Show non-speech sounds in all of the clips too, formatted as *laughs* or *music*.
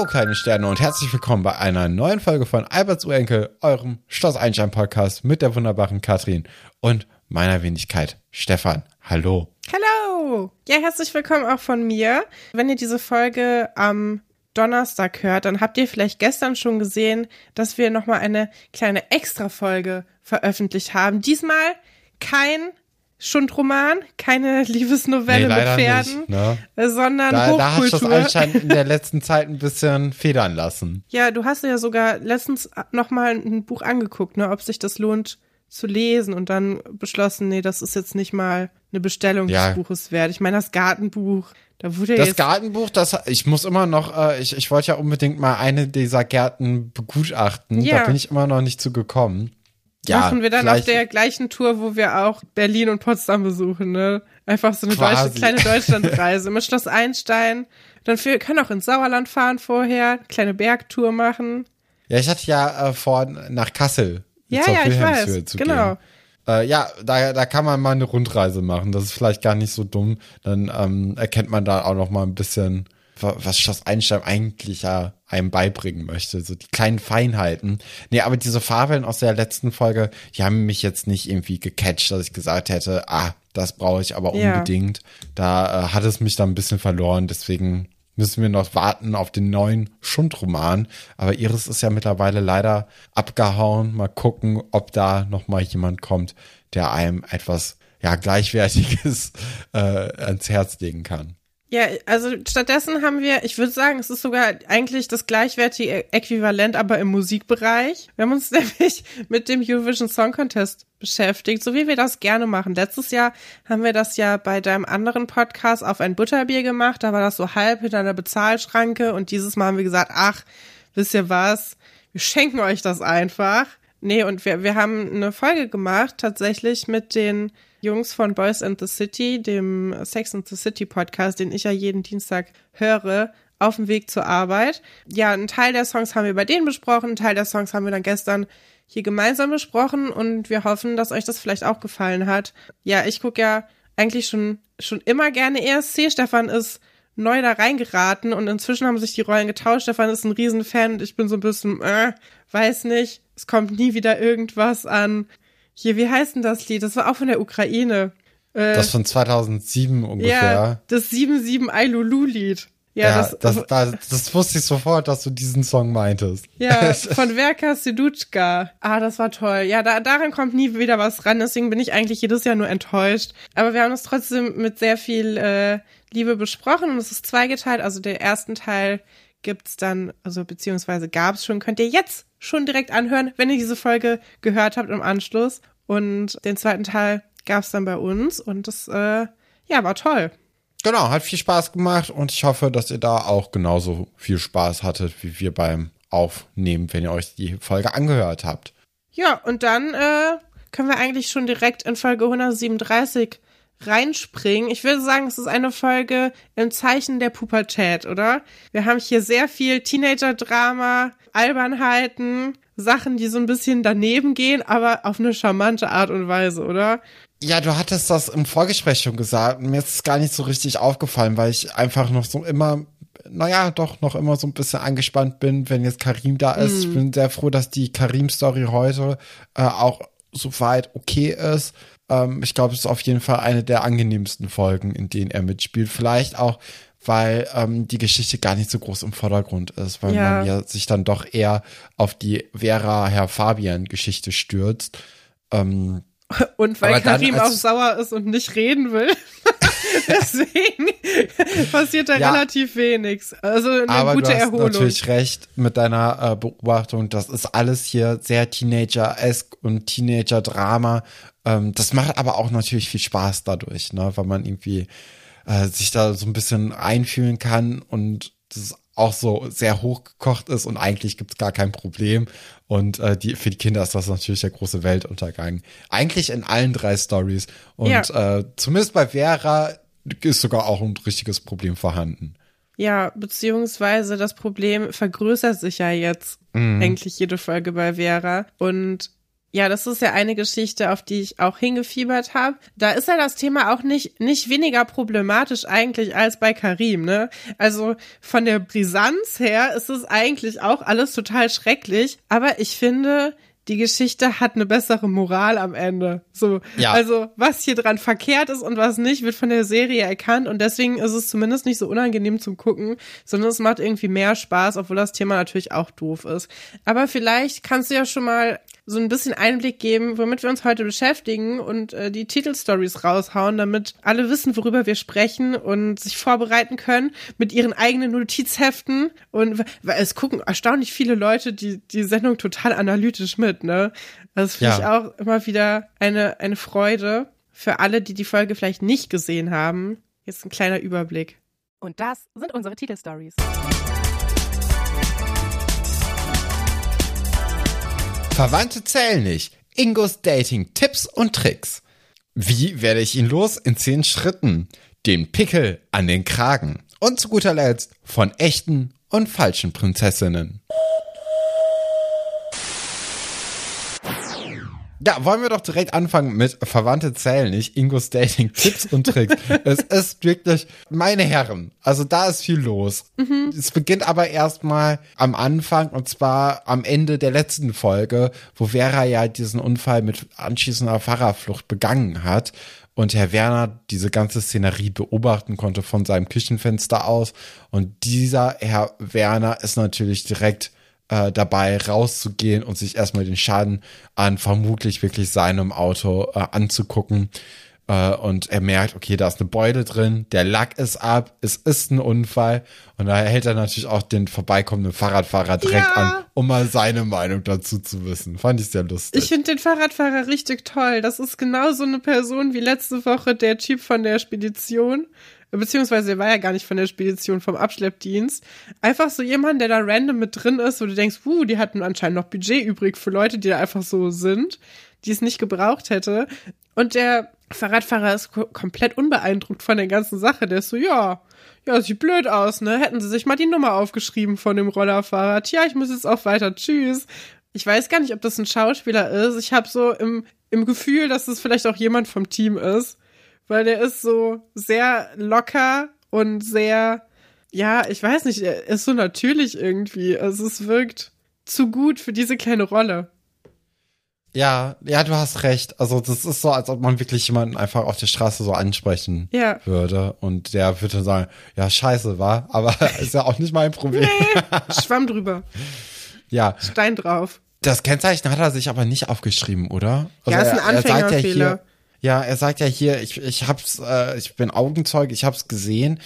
Ho, kleine Sterne und herzlich willkommen bei einer neuen Folge von Alberts Urenkel, eurem Schloss Einstein Podcast mit der wunderbaren Katrin und meiner Wenigkeit Stefan. Hallo. Hallo. Ja, herzlich willkommen auch von mir. Wenn ihr diese Folge am Donnerstag hört, dann habt ihr vielleicht gestern schon gesehen, dass wir nochmal eine kleine Extra-Folge veröffentlicht haben. Diesmal kein Schundroman, keine Liebesnovelle Nee, mit Pferden, nicht, ne? sondern Da, da hast du das Hochkultur. anscheinend in der *laughs* letzten Zeit ein bisschen federn lassen. ja, du hast ja sogar letztens nochmal ein Buch angeguckt, ne, ob sich das lohnt zu lesen und dann beschlossen, nee, das ist jetzt nicht mal eine Bestellung Ja. des Buches wert. Ich meine, das Gartenbuch, da wurde Das Gartenbuch, das ich muss immer noch, äh, ich, ich wollte ja unbedingt mal eine dieser Gärten begutachten. Ja. Da bin ich immer noch nicht zu gekommen. Ja, machen wir dann auf vielleicht- der gleichen Tour, wo wir auch Berlin und Potsdam besuchen, ne? Einfach so eine Quasi. deutsche, kleine Deutschlandreise mit Schloss Einstein. Dann wir können auch ins Sauerland fahren vorher, kleine Bergtour machen. Ja, ich hatte ja äh, vor, nach Kassel Ja, zur ja, ich weiß, zu genau. gehen. Äh, ja, da, da kann man mal eine Rundreise machen. Das ist vielleicht gar nicht so dumm. Dann ähm, erkennt man da auch noch mal ein bisschen, wa- was Schloss Einstein eigentlich ja einem beibringen möchte. So die kleinen Feinheiten. Nee, aber diese Fabeln aus der letzten Folge, die haben mich jetzt nicht irgendwie gecatcht, dass ich gesagt hätte, ah, das brauche ich aber Ja. unbedingt. Da äh, hat es mich dann ein bisschen verloren. Deswegen müssen wir noch warten auf den neuen Schundroman. Aber Iris ist ja mittlerweile leider abgehauen. Mal gucken, ob da noch mal jemand kommt, der einem etwas ja gleichwertiges *laughs* äh, ans Herz legen kann. Ja, also stattdessen haben wir, ich würde sagen, es ist sogar eigentlich das gleichwertige Äquivalent, aber im Musikbereich. Wir haben uns *laughs* nämlich mit dem Eurovision Song Contest beschäftigt, so wie wir das gerne machen. Letztes Jahr haben wir das ja bei deinem anderen Podcast auf ein Butterbier gemacht, da war das so halb hinter einer Bezahlschranke und dieses Mal haben wir gesagt, ach, wisst ihr was, wir schenken euch das einfach. Nee, und wir, wir haben eine Folge gemacht, tatsächlich mit den Jungs von Boys and the City, dem Sex and the City Podcast, den ich ja jeden Dienstag höre, auf dem Weg zur Arbeit. Ja, einen Teil der Songs haben wir bei denen besprochen, einen Teil der Songs haben wir dann gestern hier gemeinsam besprochen und wir hoffen, dass euch das vielleicht auch gefallen hat. Ja, ich gucke ja eigentlich schon, schon immer gerne ESC. Stefan ist neu da reingeraten und inzwischen haben sich die Rollen getauscht. Stefan ist ein Riesenfan und ich bin so ein bisschen, äh, weiß nicht, es kommt nie wieder irgendwas an. Hier, wie heißt denn das Lied? Das war auch von der Ukraine. Äh, Das von 2007 ungefähr. ja, das 7-7 Ailulu-Lied. Ja, Ja, das, das, das, das wusste ich sofort, dass du diesen Song meintest. ja, *laughs* von Verka Sedutschka. Ah, das war toll. Ja, da, daran kommt nie wieder was ran, deswegen bin ich eigentlich jedes Jahr nur enttäuscht. Aber wir haben es trotzdem mit sehr viel äh, Liebe besprochen und es ist zweigeteilt. Also der ersten Teil gibt's dann, also beziehungsweise gab's schon, könnt ihr jetzt schon direkt anhören, wenn ihr diese Folge gehört habt im Anschluss. Und den zweiten Teil gab's dann bei uns und das, äh, ja, war toll. Genau, hat viel Spaß gemacht und ich hoffe, dass ihr da auch genauso viel Spaß hattet wie wir beim Aufnehmen, wenn ihr euch die Folge angehört habt. Ja, und dann äh, können wir eigentlich schon direkt in Folge 137 reinspringen. Ich würde sagen, es ist eine Folge im Zeichen der Pubertät, oder? Wir haben hier sehr viel Teenager-Drama, Albernheiten, Sachen, die so ein bisschen daneben gehen, aber auf eine charmante Art und Weise, oder? Ja, du hattest das im Vorgespräch schon gesagt. Mir ist es gar nicht so richtig aufgefallen, weil ich einfach noch so immer, naja, doch noch immer so ein bisschen angespannt bin, wenn jetzt Karim da ist. Ich bin sehr froh, dass die Karim-Story heute äh, auch soweit okay ist. Ähm, ich glaube, es ist auf jeden Fall eine der angenehmsten Folgen, in denen er mitspielt. Vielleicht auch, weil ähm, die Geschichte gar nicht so groß im Vordergrund ist, weil Ja. man ja sich dann doch eher auf die Vera Herr Fabian Geschichte stürzt. Ähm, Und weil Karim auch sauer ist und nicht reden will. *laughs* Deswegen passiert da Ja. relativ wenig. Also eine Aber gute du hast Erholung. natürlich recht mit deiner äh, Beobachtung. Das ist alles hier sehr Teenager-esk und Teenager-Drama. Ähm, das macht aber auch natürlich viel Spaß dadurch, ne? weil man irgendwie äh, sich da so ein bisschen einfühlen kann und das auch so sehr hochgekocht ist und eigentlich gibt's gar kein Problem. Und äh, die, für die Kinder ist das natürlich der große Weltuntergang. Eigentlich in allen drei Stories. Und Ja. äh, zumindest bei Vera ist sogar auch ein richtiges Problem vorhanden. Ja, beziehungsweise das Problem vergrößert sich ja jetzt Mhm. eigentlich jede Folge bei Vera. Und Ja, das ist ja eine Geschichte, auf die ich auch hingefiebert habe. Da ist ja das Thema auch nicht nicht weniger problematisch eigentlich als bei Karim, ne? Also von der Brisanz her ist es eigentlich auch alles total schrecklich, aber ich finde, die Geschichte hat eine bessere Moral am Ende. So, ja. also was hier dran verkehrt ist und was nicht, wird von der Serie erkannt und deswegen ist es zumindest nicht so unangenehm zum Gucken, sondern es macht irgendwie mehr Spaß, obwohl das Thema natürlich auch doof ist. Aber vielleicht kannst du ja schon mal so ein bisschen Einblick geben, womit wir uns heute beschäftigen und äh, die Titelstories raushauen, damit alle wissen, worüber wir sprechen und sich vorbereiten können mit ihren eigenen Notizheften. Und weil es gucken erstaunlich viele Leute die, die Sendung total analytisch mit, ne? Das finde ja. ich auch immer wieder eine, eine Freude für alle, die die Folge vielleicht nicht gesehen haben. Jetzt ein kleiner Überblick. Und das sind unsere Titelstories. Verwandte zählen nicht. Ingos Dating Tipps und Tricks. Wie werde ich ihn los in zehn Schritten? Den Pickel an den Kragen. Und zu guter Letzt von echten und falschen Prinzessinnen. Ja, wollen wir doch direkt anfangen mit Verwandte zählen nicht, Ingos Dating Tipps und Tricks. *laughs* es ist wirklich, meine Herren, also da ist viel los. Mhm. Es beginnt aber erstmal am Anfang und zwar am Ende der letzten Folge, wo Vera ja diesen Unfall mit anschließender Fahrerflucht begangen hat und Herr Werner diese ganze Szenerie beobachten konnte von seinem Küchenfenster aus und dieser Herr Werner ist natürlich direkt äh, dabei, rauszugehen und sich erstmal den Schaden an vermutlich wirklich seinem Auto äh, anzugucken. Äh, und er merkt, okay, da ist eine Beule drin, der Lack ist ab, es ist ein Unfall. Und da hält er natürlich auch den vorbeikommenden Fahrradfahrer direkt ja. an, um mal seine Meinung dazu zu wissen. Fand ich sehr lustig. Ich finde den Fahrradfahrer richtig toll. Das ist genau so eine Person wie letzte Woche der Typ von der Spedition beziehungsweise er war ja gar nicht von der Spedition, vom Abschleppdienst. Einfach so jemand, der da random mit drin ist, wo du denkst, uh, die hatten anscheinend noch Budget übrig für Leute, die da einfach so sind, die es nicht gebraucht hätte. Und der Fahrradfahrer ist komplett unbeeindruckt von der ganzen Sache. Der ist so, ja, ja, sieht blöd aus, ne? Hätten sie sich mal die Nummer aufgeschrieben von dem Rollerfahrer. Tja, ich muss jetzt auch weiter. Tschüss. Ich weiß gar nicht, ob das ein Schauspieler ist. Ich habe so im, im Gefühl, dass es vielleicht auch jemand vom Team ist weil der ist so sehr locker und sehr, ja, ich weiß nicht, er ist so natürlich irgendwie. Also es wirkt zu gut für diese kleine Rolle. Ja, ja, du hast recht. Also das ist so, als ob man wirklich jemanden einfach auf der Straße so ansprechen ja. würde. Und der würde sagen, ja, scheiße, war, aber *laughs* ist ja auch nicht mein Problem. Nee, *laughs* Schwamm drüber. Ja. Stein drauf. Das Kennzeichen hat er sich aber nicht aufgeschrieben, oder? Also ja, ist ein Anfängerfehler. Ja er sagt ja hier, ich, ich hab's, äh, ich bin Augenzeug, ich hab's gesehen,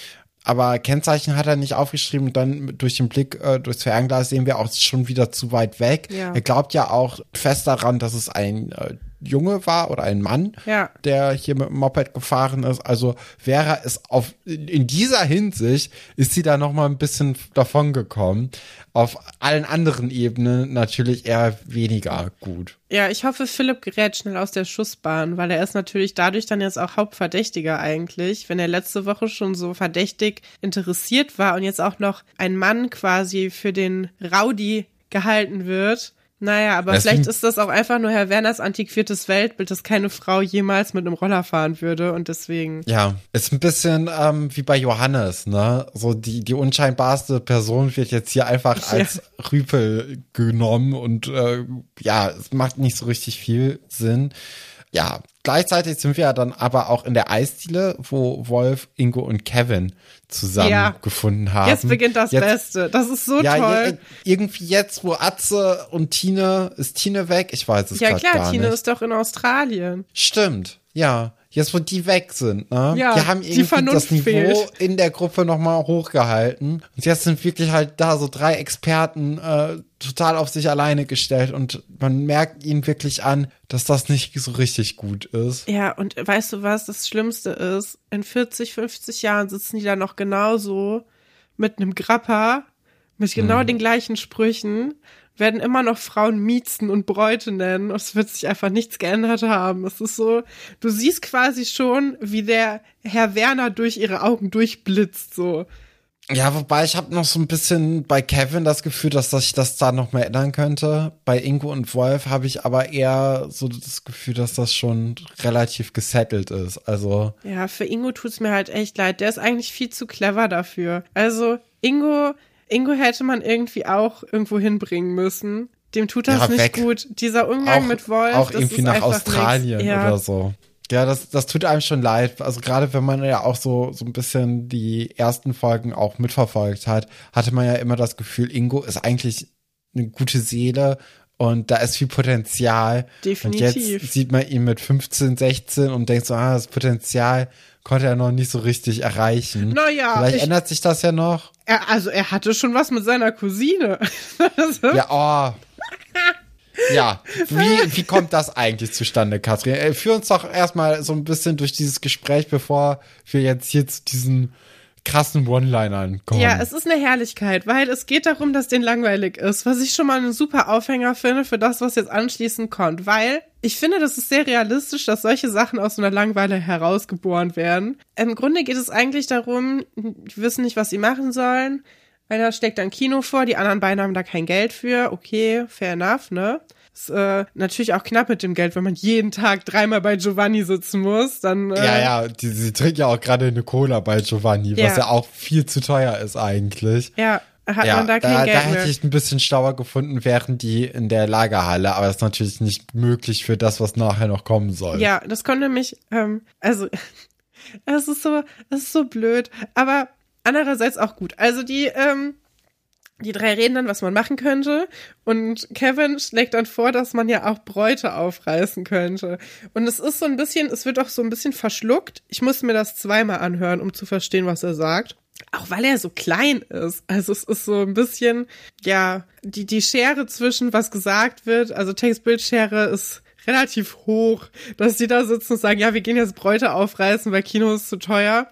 aber Kennzeichen hat er nicht aufgeschrieben und dann durch den Blick äh, durchs Fernglas sehen wir auch schon wieder zu weit weg. Ja. Er glaubt ja auch fest daran, dass es ein äh, Junge war oder ein Mann, ja. der hier mit dem Moped gefahren ist. Also Vera ist auf in dieser Hinsicht ist sie da noch mal ein bisschen davon gekommen. Auf allen anderen Ebenen natürlich eher weniger gut. Ja, ich hoffe, Philipp gerät schnell aus der Schussbahn, weil er ist natürlich dadurch dann jetzt auch Hauptverdächtiger eigentlich, wenn er letzte Woche schon so verdächtig interessiert war und jetzt auch noch ein Mann quasi für den Rowdy gehalten wird naja, aber das vielleicht ist das auch einfach nur Herr Werners antiquiertes Weltbild, dass keine Frau jemals mit einem Roller fahren würde und deswegen. Ja, ist ein bisschen ähm, wie bei Johannes, ne? So die, die unscheinbarste Person wird jetzt hier einfach als ja. Rüpel genommen und äh, ja, es macht nicht so richtig viel Sinn. Ja, gleichzeitig sind wir dann aber auch in der Eisdiele, wo Wolf, Ingo und Kevin zusammengefunden ja. haben. Jetzt beginnt das jetzt, Beste. Das ist so ja, toll. irgendwie jetzt, wo Atze und Tine, ist Tine weg? Ich weiß es ja, klar, gar Tine nicht. ist doch in Australien. Stimmt, ja. Jetzt, wo die weg sind, ne? Ja, die haben irgendwie die das Niveau fehlt. in der Gruppe nochmal hochgehalten. Und jetzt sind wirklich halt da so drei Experten äh, total auf sich alleine gestellt und man merkt ihnen wirklich an, dass das nicht so richtig gut ist. Ja, und weißt du, was das Schlimmste ist? In 40, 50 Jahren sitzen die da noch genauso mit einem Grappa, mit genau mhm. den gleichen Sprüchen werden immer noch Frauen Miezen und Bräute nennen. Es wird sich einfach nichts geändert haben. Es ist so, du siehst quasi schon, wie der Herr Werner durch ihre Augen durchblitzt, so. Ja, wobei ich habe noch so ein bisschen bei Kevin das Gefühl, dass sich das da noch mehr ändern könnte. Bei Ingo und Wolf habe ich aber eher so das Gefühl, dass das schon relativ gesettelt ist. Also Ja, für Ingo tut's mir halt echt leid. Der ist eigentlich viel zu clever dafür. Also Ingo, Ingo hätte man irgendwie auch irgendwo hinbringen müssen. Dem tut das Ja, nicht weg. gut. Dieser Umgang auch, mit Wolf, auch irgendwie nach Australien. Ja. oder so. Ja, das, das tut einem schon leid. Also gerade wenn man ja auch so, so ein bisschen die ersten Folgen auch mitverfolgt hat, hatte man ja immer das Gefühl, Ingo ist eigentlich eine gute Seele und da ist viel Potenzial. Definitiv. Und jetzt sieht man ihn mit 15, 16 und denkt so, ah, das Potenzial konnte er noch nicht so richtig erreichen. Naja, Vielleicht ich- ändert sich das ja noch. Er, also er hatte schon was mit seiner Cousine. Ja, *laughs* oh. Ja, wie, wie kommt das eigentlich zustande, Katrin? Äh, Führ uns doch erstmal so ein bisschen durch dieses Gespräch, bevor wir jetzt hier zu diesen krassen One-Linern kommen. Ja, es ist eine Herrlichkeit, weil es geht darum, dass den langweilig ist, was ich schon mal einen super Aufhänger finde für das, was jetzt anschließend kommt, weil ich finde, das ist sehr realistisch, dass solche Sachen aus so einer Langweile herausgeboren werden. Im Grunde geht es eigentlich darum, die wissen nicht, was sie machen sollen. Einer steckt ein Kino vor, die anderen beiden haben da kein Geld für. Okay, fair enough, ne? Ist äh, natürlich auch knapp mit dem Geld, wenn man jeden Tag dreimal bei Giovanni sitzen muss, dann äh, ja, ja, die, sie trinkt ja auch gerade eine Cola bei Giovanni, was Ja. ja auch viel zu teuer ist eigentlich. ja, hat ja, man da kein da, Geld da hätte ich ein bisschen schlauer gefunden, wären die in der Lagerhalle, aber das ist natürlich nicht möglich für das, was nachher noch kommen soll. Ja, das konnte mich, ähm, also, *laughs* es ist so, es ist so blöd, aber andererseits auch gut. Also die, ähm, die drei reden dann, was man machen könnte. Und Kevin schlägt dann vor, dass man ja auch Bräute aufreißen könnte. Und es ist so ein bisschen, es wird auch so ein bisschen verschluckt. Ich muss mir das zweimal anhören, um zu verstehen, was er sagt. Auch weil er so klein ist. Also es ist so ein bisschen, ja, die, die Schere zwischen was gesagt wird, also Text-Bild-Schere ist relativ hoch, dass die da sitzen und sagen, ja, wir gehen jetzt Bräute aufreißen, weil Kino ist zu teuer.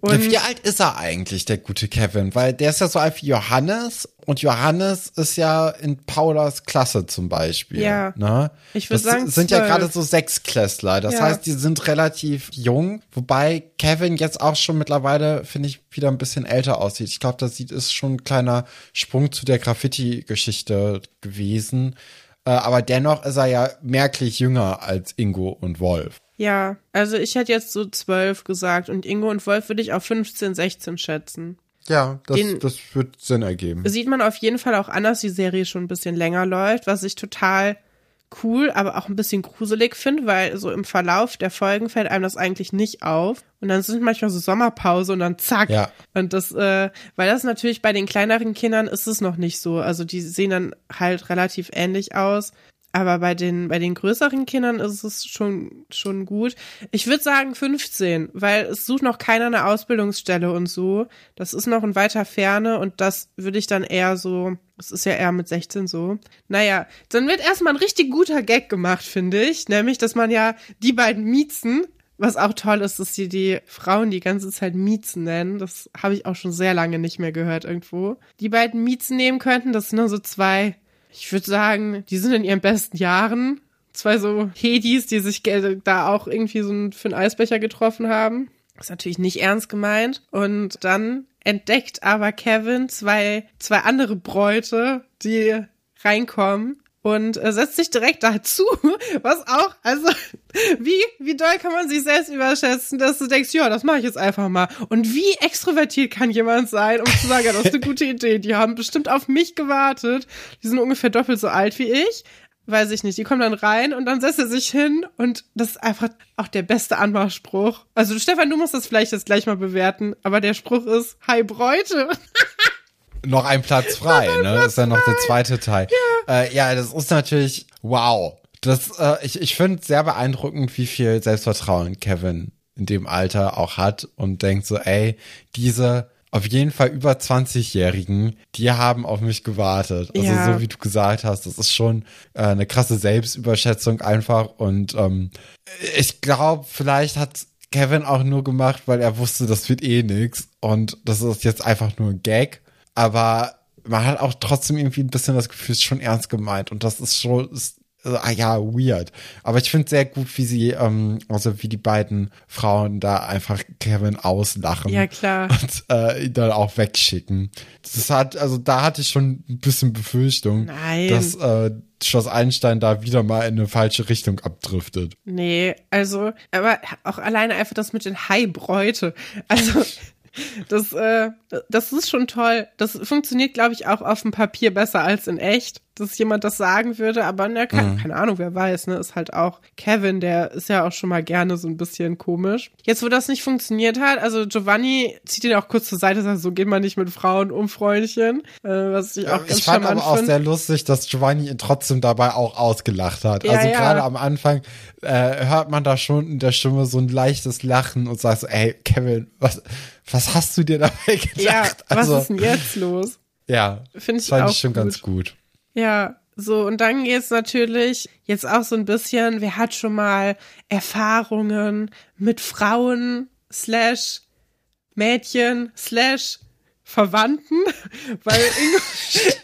Und Wie alt ist er eigentlich, der gute Kevin? Weil der ist ja so alt wie Johannes und Johannes ist ja in Paulas Klasse zum Beispiel. Ja. Ne? Ich würd das sagen sind ja 12. gerade so Sechsklässler. Das Ja. heißt, die sind relativ jung, wobei Kevin jetzt auch schon mittlerweile, finde ich, wieder ein bisschen älter aussieht. Ich glaube, das sieht ist schon ein kleiner Sprung zu der Graffiti-Geschichte gewesen. Äh, aber dennoch ist er ja merklich jünger als Ingo und Wolf. Ja, also ich hätte jetzt so zwölf gesagt und Ingo und Wolf würde ich auf 15, 16 schätzen. Ja, das, Den- das wird Sinn ergeben. Sieht man auf jeden Fall auch an, dass die Serie schon ein bisschen länger läuft, was ich total cool, aber auch ein bisschen gruselig finde, weil so im Verlauf der Folgen fällt einem das eigentlich nicht auf. Und dann sind manchmal so Sommerpause und dann zack. Ja. Und das, äh, weil das natürlich bei den kleineren Kindern ist es noch nicht so. Also die sehen dann halt relativ ähnlich aus. Aber bei den, bei den größeren Kindern ist es schon, schon gut. Ich würde sagen 15, weil es sucht noch keiner eine Ausbildungsstelle und so. Das ist noch in weiter Ferne und das würde ich dann eher so, das ist ja eher mit 16 so. Naja, dann wird erstmal ein richtig guter Gag gemacht, finde ich. Nämlich, dass man ja die beiden Miezen, was auch toll ist, dass sie die Frauen die ganze Zeit Miezen nennen. Das habe ich auch schon sehr lange nicht mehr gehört irgendwo. Die beiden Miezen nehmen könnten, das sind nur so zwei ich würde sagen, die sind in ihren besten Jahren. Zwei so Hedis, die sich da auch irgendwie so für einen Eisbecher getroffen haben. Ist natürlich nicht ernst gemeint. Und dann entdeckt aber Kevin zwei, zwei andere Bräute, die reinkommen und äh, setzt sich direkt dazu, *laughs* was auch, also *laughs* wie, wie doll kann man sich selbst überschätzen, dass du denkst, ja, das mache ich jetzt einfach mal. Und wie extrovertiert kann jemand sein, um zu sagen, ja, das ist eine gute *laughs* Idee. Die haben bestimmt auf mich gewartet. Die sind ungefähr doppelt so alt wie ich. Weiß ich nicht. Die kommen dann rein und dann setzt er sich hin und das ist einfach auch der beste Anmachspruch. Also Stefan, du musst das vielleicht jetzt gleich mal bewerten, aber der Spruch ist, hi Bräute. Noch ein Platz frei, ne? Das ist ja noch der zweite Teil. Ja, äh, ja das ist natürlich wow. Das, äh, ich, ich finde sehr beeindruckend, wie viel Selbstvertrauen Kevin in dem Alter auch hat und denkt so, ey, diese auf jeden Fall über 20-Jährigen, die haben auf mich gewartet. Also Ja. so wie du gesagt hast, das ist schon äh, eine krasse Selbstüberschätzung einfach und ähm, ich glaube, vielleicht hat Kevin auch nur gemacht, weil er wusste, das wird eh nix und das ist jetzt einfach nur ein Gag. Aber man hat auch trotzdem irgendwie ein bisschen das Gefühl, es ist schon ernst gemeint und das ist schon, ist, also, ah ja, weird. Aber ich finde sehr gut, wie sie, ähm, also wie die beiden Frauen da einfach Kevin auslachen. Ja, klar. *laughs* Und äh, ihn dann auch wegschicken. Das hat, also da hatte ich schon ein bisschen Befürchtung, Nein. dass äh, Schloss Einstein da wieder mal in eine falsche Richtung abdriftet. Nee, also, aber auch alleine einfach das mit den Haibräute. Also, das, äh, das ist schon toll. Das funktioniert, glaube ich, auch auf dem Papier besser als in echt, dass jemand das sagen würde, aber ne, keine, Mhm. keine Ahnung, wer weiß, ne, ist halt auch Kevin, der ist ja auch schon mal gerne so ein bisschen komisch. Jetzt, wo das nicht funktioniert hat, also Giovanni zieht ihn auch kurz zur Seite, sagt, so geht man nicht mit Frauen um, Freundchen, äh, was ich auch ganz ich fand aber auch finde. sehr lustig, dass Giovanni ihn trotzdem dabei auch ausgelacht hat. Ja, also ja. gerade am Anfang äh, hört man da schon in der Stimme so ein leichtes Lachen und sagt so, ey, Kevin, was, was hast du dir dabei *laughs* gedacht? Ja, was also, ist denn jetzt los? Ja, Finde ich fand auch ich schon gut. ganz gut. Ja, so, und dann geht's natürlich jetzt auch so ein bisschen, wer hat schon mal Erfahrungen mit Frauen slash Mädchen slash Verwandten, *laughs* weil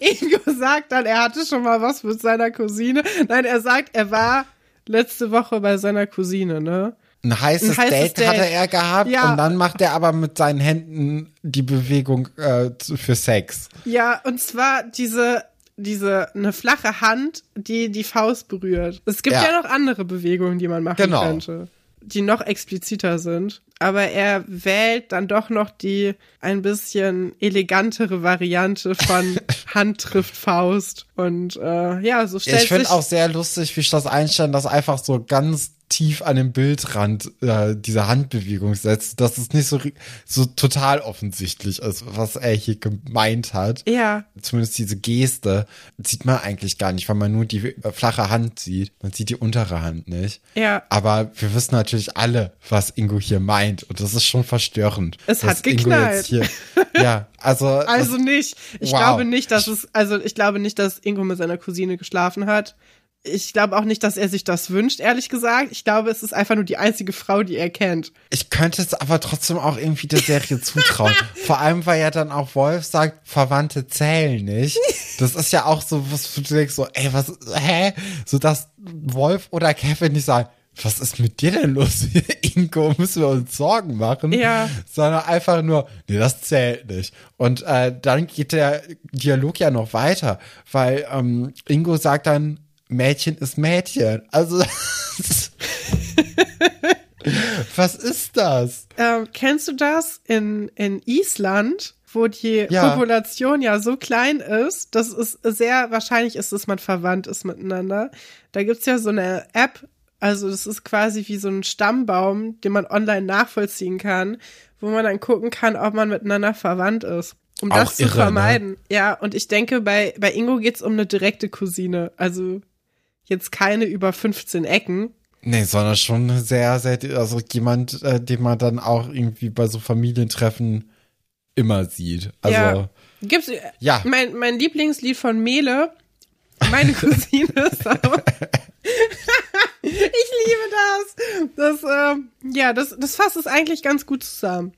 Ingo, *laughs* Ingo sagt dann, er hatte schon mal was mit seiner Cousine. Nein, er sagt, er war letzte Woche bei seiner Cousine, ne? Ein heißes, Ein heißes Date, hatte Date. er gehabt Ja. und dann macht er aber mit seinen Händen die Bewegung äh, für Sex. Ja, und zwar diese, diese, eine flache Hand, die die Faust berührt. Es gibt ja, Ja. noch andere Bewegungen, die man machen Genau. könnte, die noch expliziter sind. Aber er wählt dann doch noch die ein bisschen elegantere Variante von *laughs* Hand trifft Faust. Und äh, ja, so stellt Ich finde sich auch sehr lustig, wie Schloss Einstein das einfach so ganz tief an den Bildrand äh, diese Handbewegung setzt, dass es nicht so, so total offensichtlich ist, was er hier gemeint hat. ja, Zumindest diese Geste sieht man eigentlich gar nicht, weil man nur die äh, flache Hand sieht. Man sieht die untere Hand nicht. ja. Aber wir wissen natürlich alle, was Ingo hier meint. Und das ist schon verstörend. Es hat geknallt. Hier, ja, also. *laughs* Also das, nicht. Ich Wow. glaube nicht, dass es, also ich glaube nicht, dass Ingo mit seiner Cousine geschlafen hat. Ich glaube auch nicht, dass er sich das wünscht, ehrlich gesagt. Ich glaube, es ist einfach nur die einzige Frau, die er kennt. ich könnte es aber trotzdem auch irgendwie der Serie zutrauen. *laughs* Vor allem, weil ja dann auch Wolf sagt, Verwandte zählen nicht. Das ist ja auch so, was du denkst, so, ey, was, hä? So, dass Wolf oder Kevin nicht sagen, was ist mit dir denn los? *laughs* Ingo, müssen wir uns Sorgen machen? Ja. Sondern einfach nur, nee, das zählt nicht. Und äh, dann geht der Dialog ja noch weiter, weil ähm, Ingo sagt dann, Mädchen ist Mädchen. Also, *laughs* was ist das? Ähm, kennst du das in, in Island, wo die Ja. Population ja so klein ist, dass es sehr wahrscheinlich ist, dass man verwandt ist miteinander. Da gibt's ja so eine App, also das ist quasi wie so ein Stammbaum, den man online nachvollziehen kann, wo man dann gucken kann, ob man miteinander verwandt ist. Um Auch das zu irre, ne? vermeiden. Ja, und ich denke, bei, bei Ingo geht's um eine direkte Cousine. Also jetzt keine über 15 Ecken. Nee, sondern schon sehr, sehr, also jemand, äh, den man dann auch irgendwie bei so Familientreffen immer sieht. Also, Ja. Gibt's, Ja. Mein, mein Lieblingslied von Mele, meine *laughs* Cousine ist auch. *laughs* ich liebe das. Das, ähm, ja, das, das fasst es eigentlich ganz gut zusammen.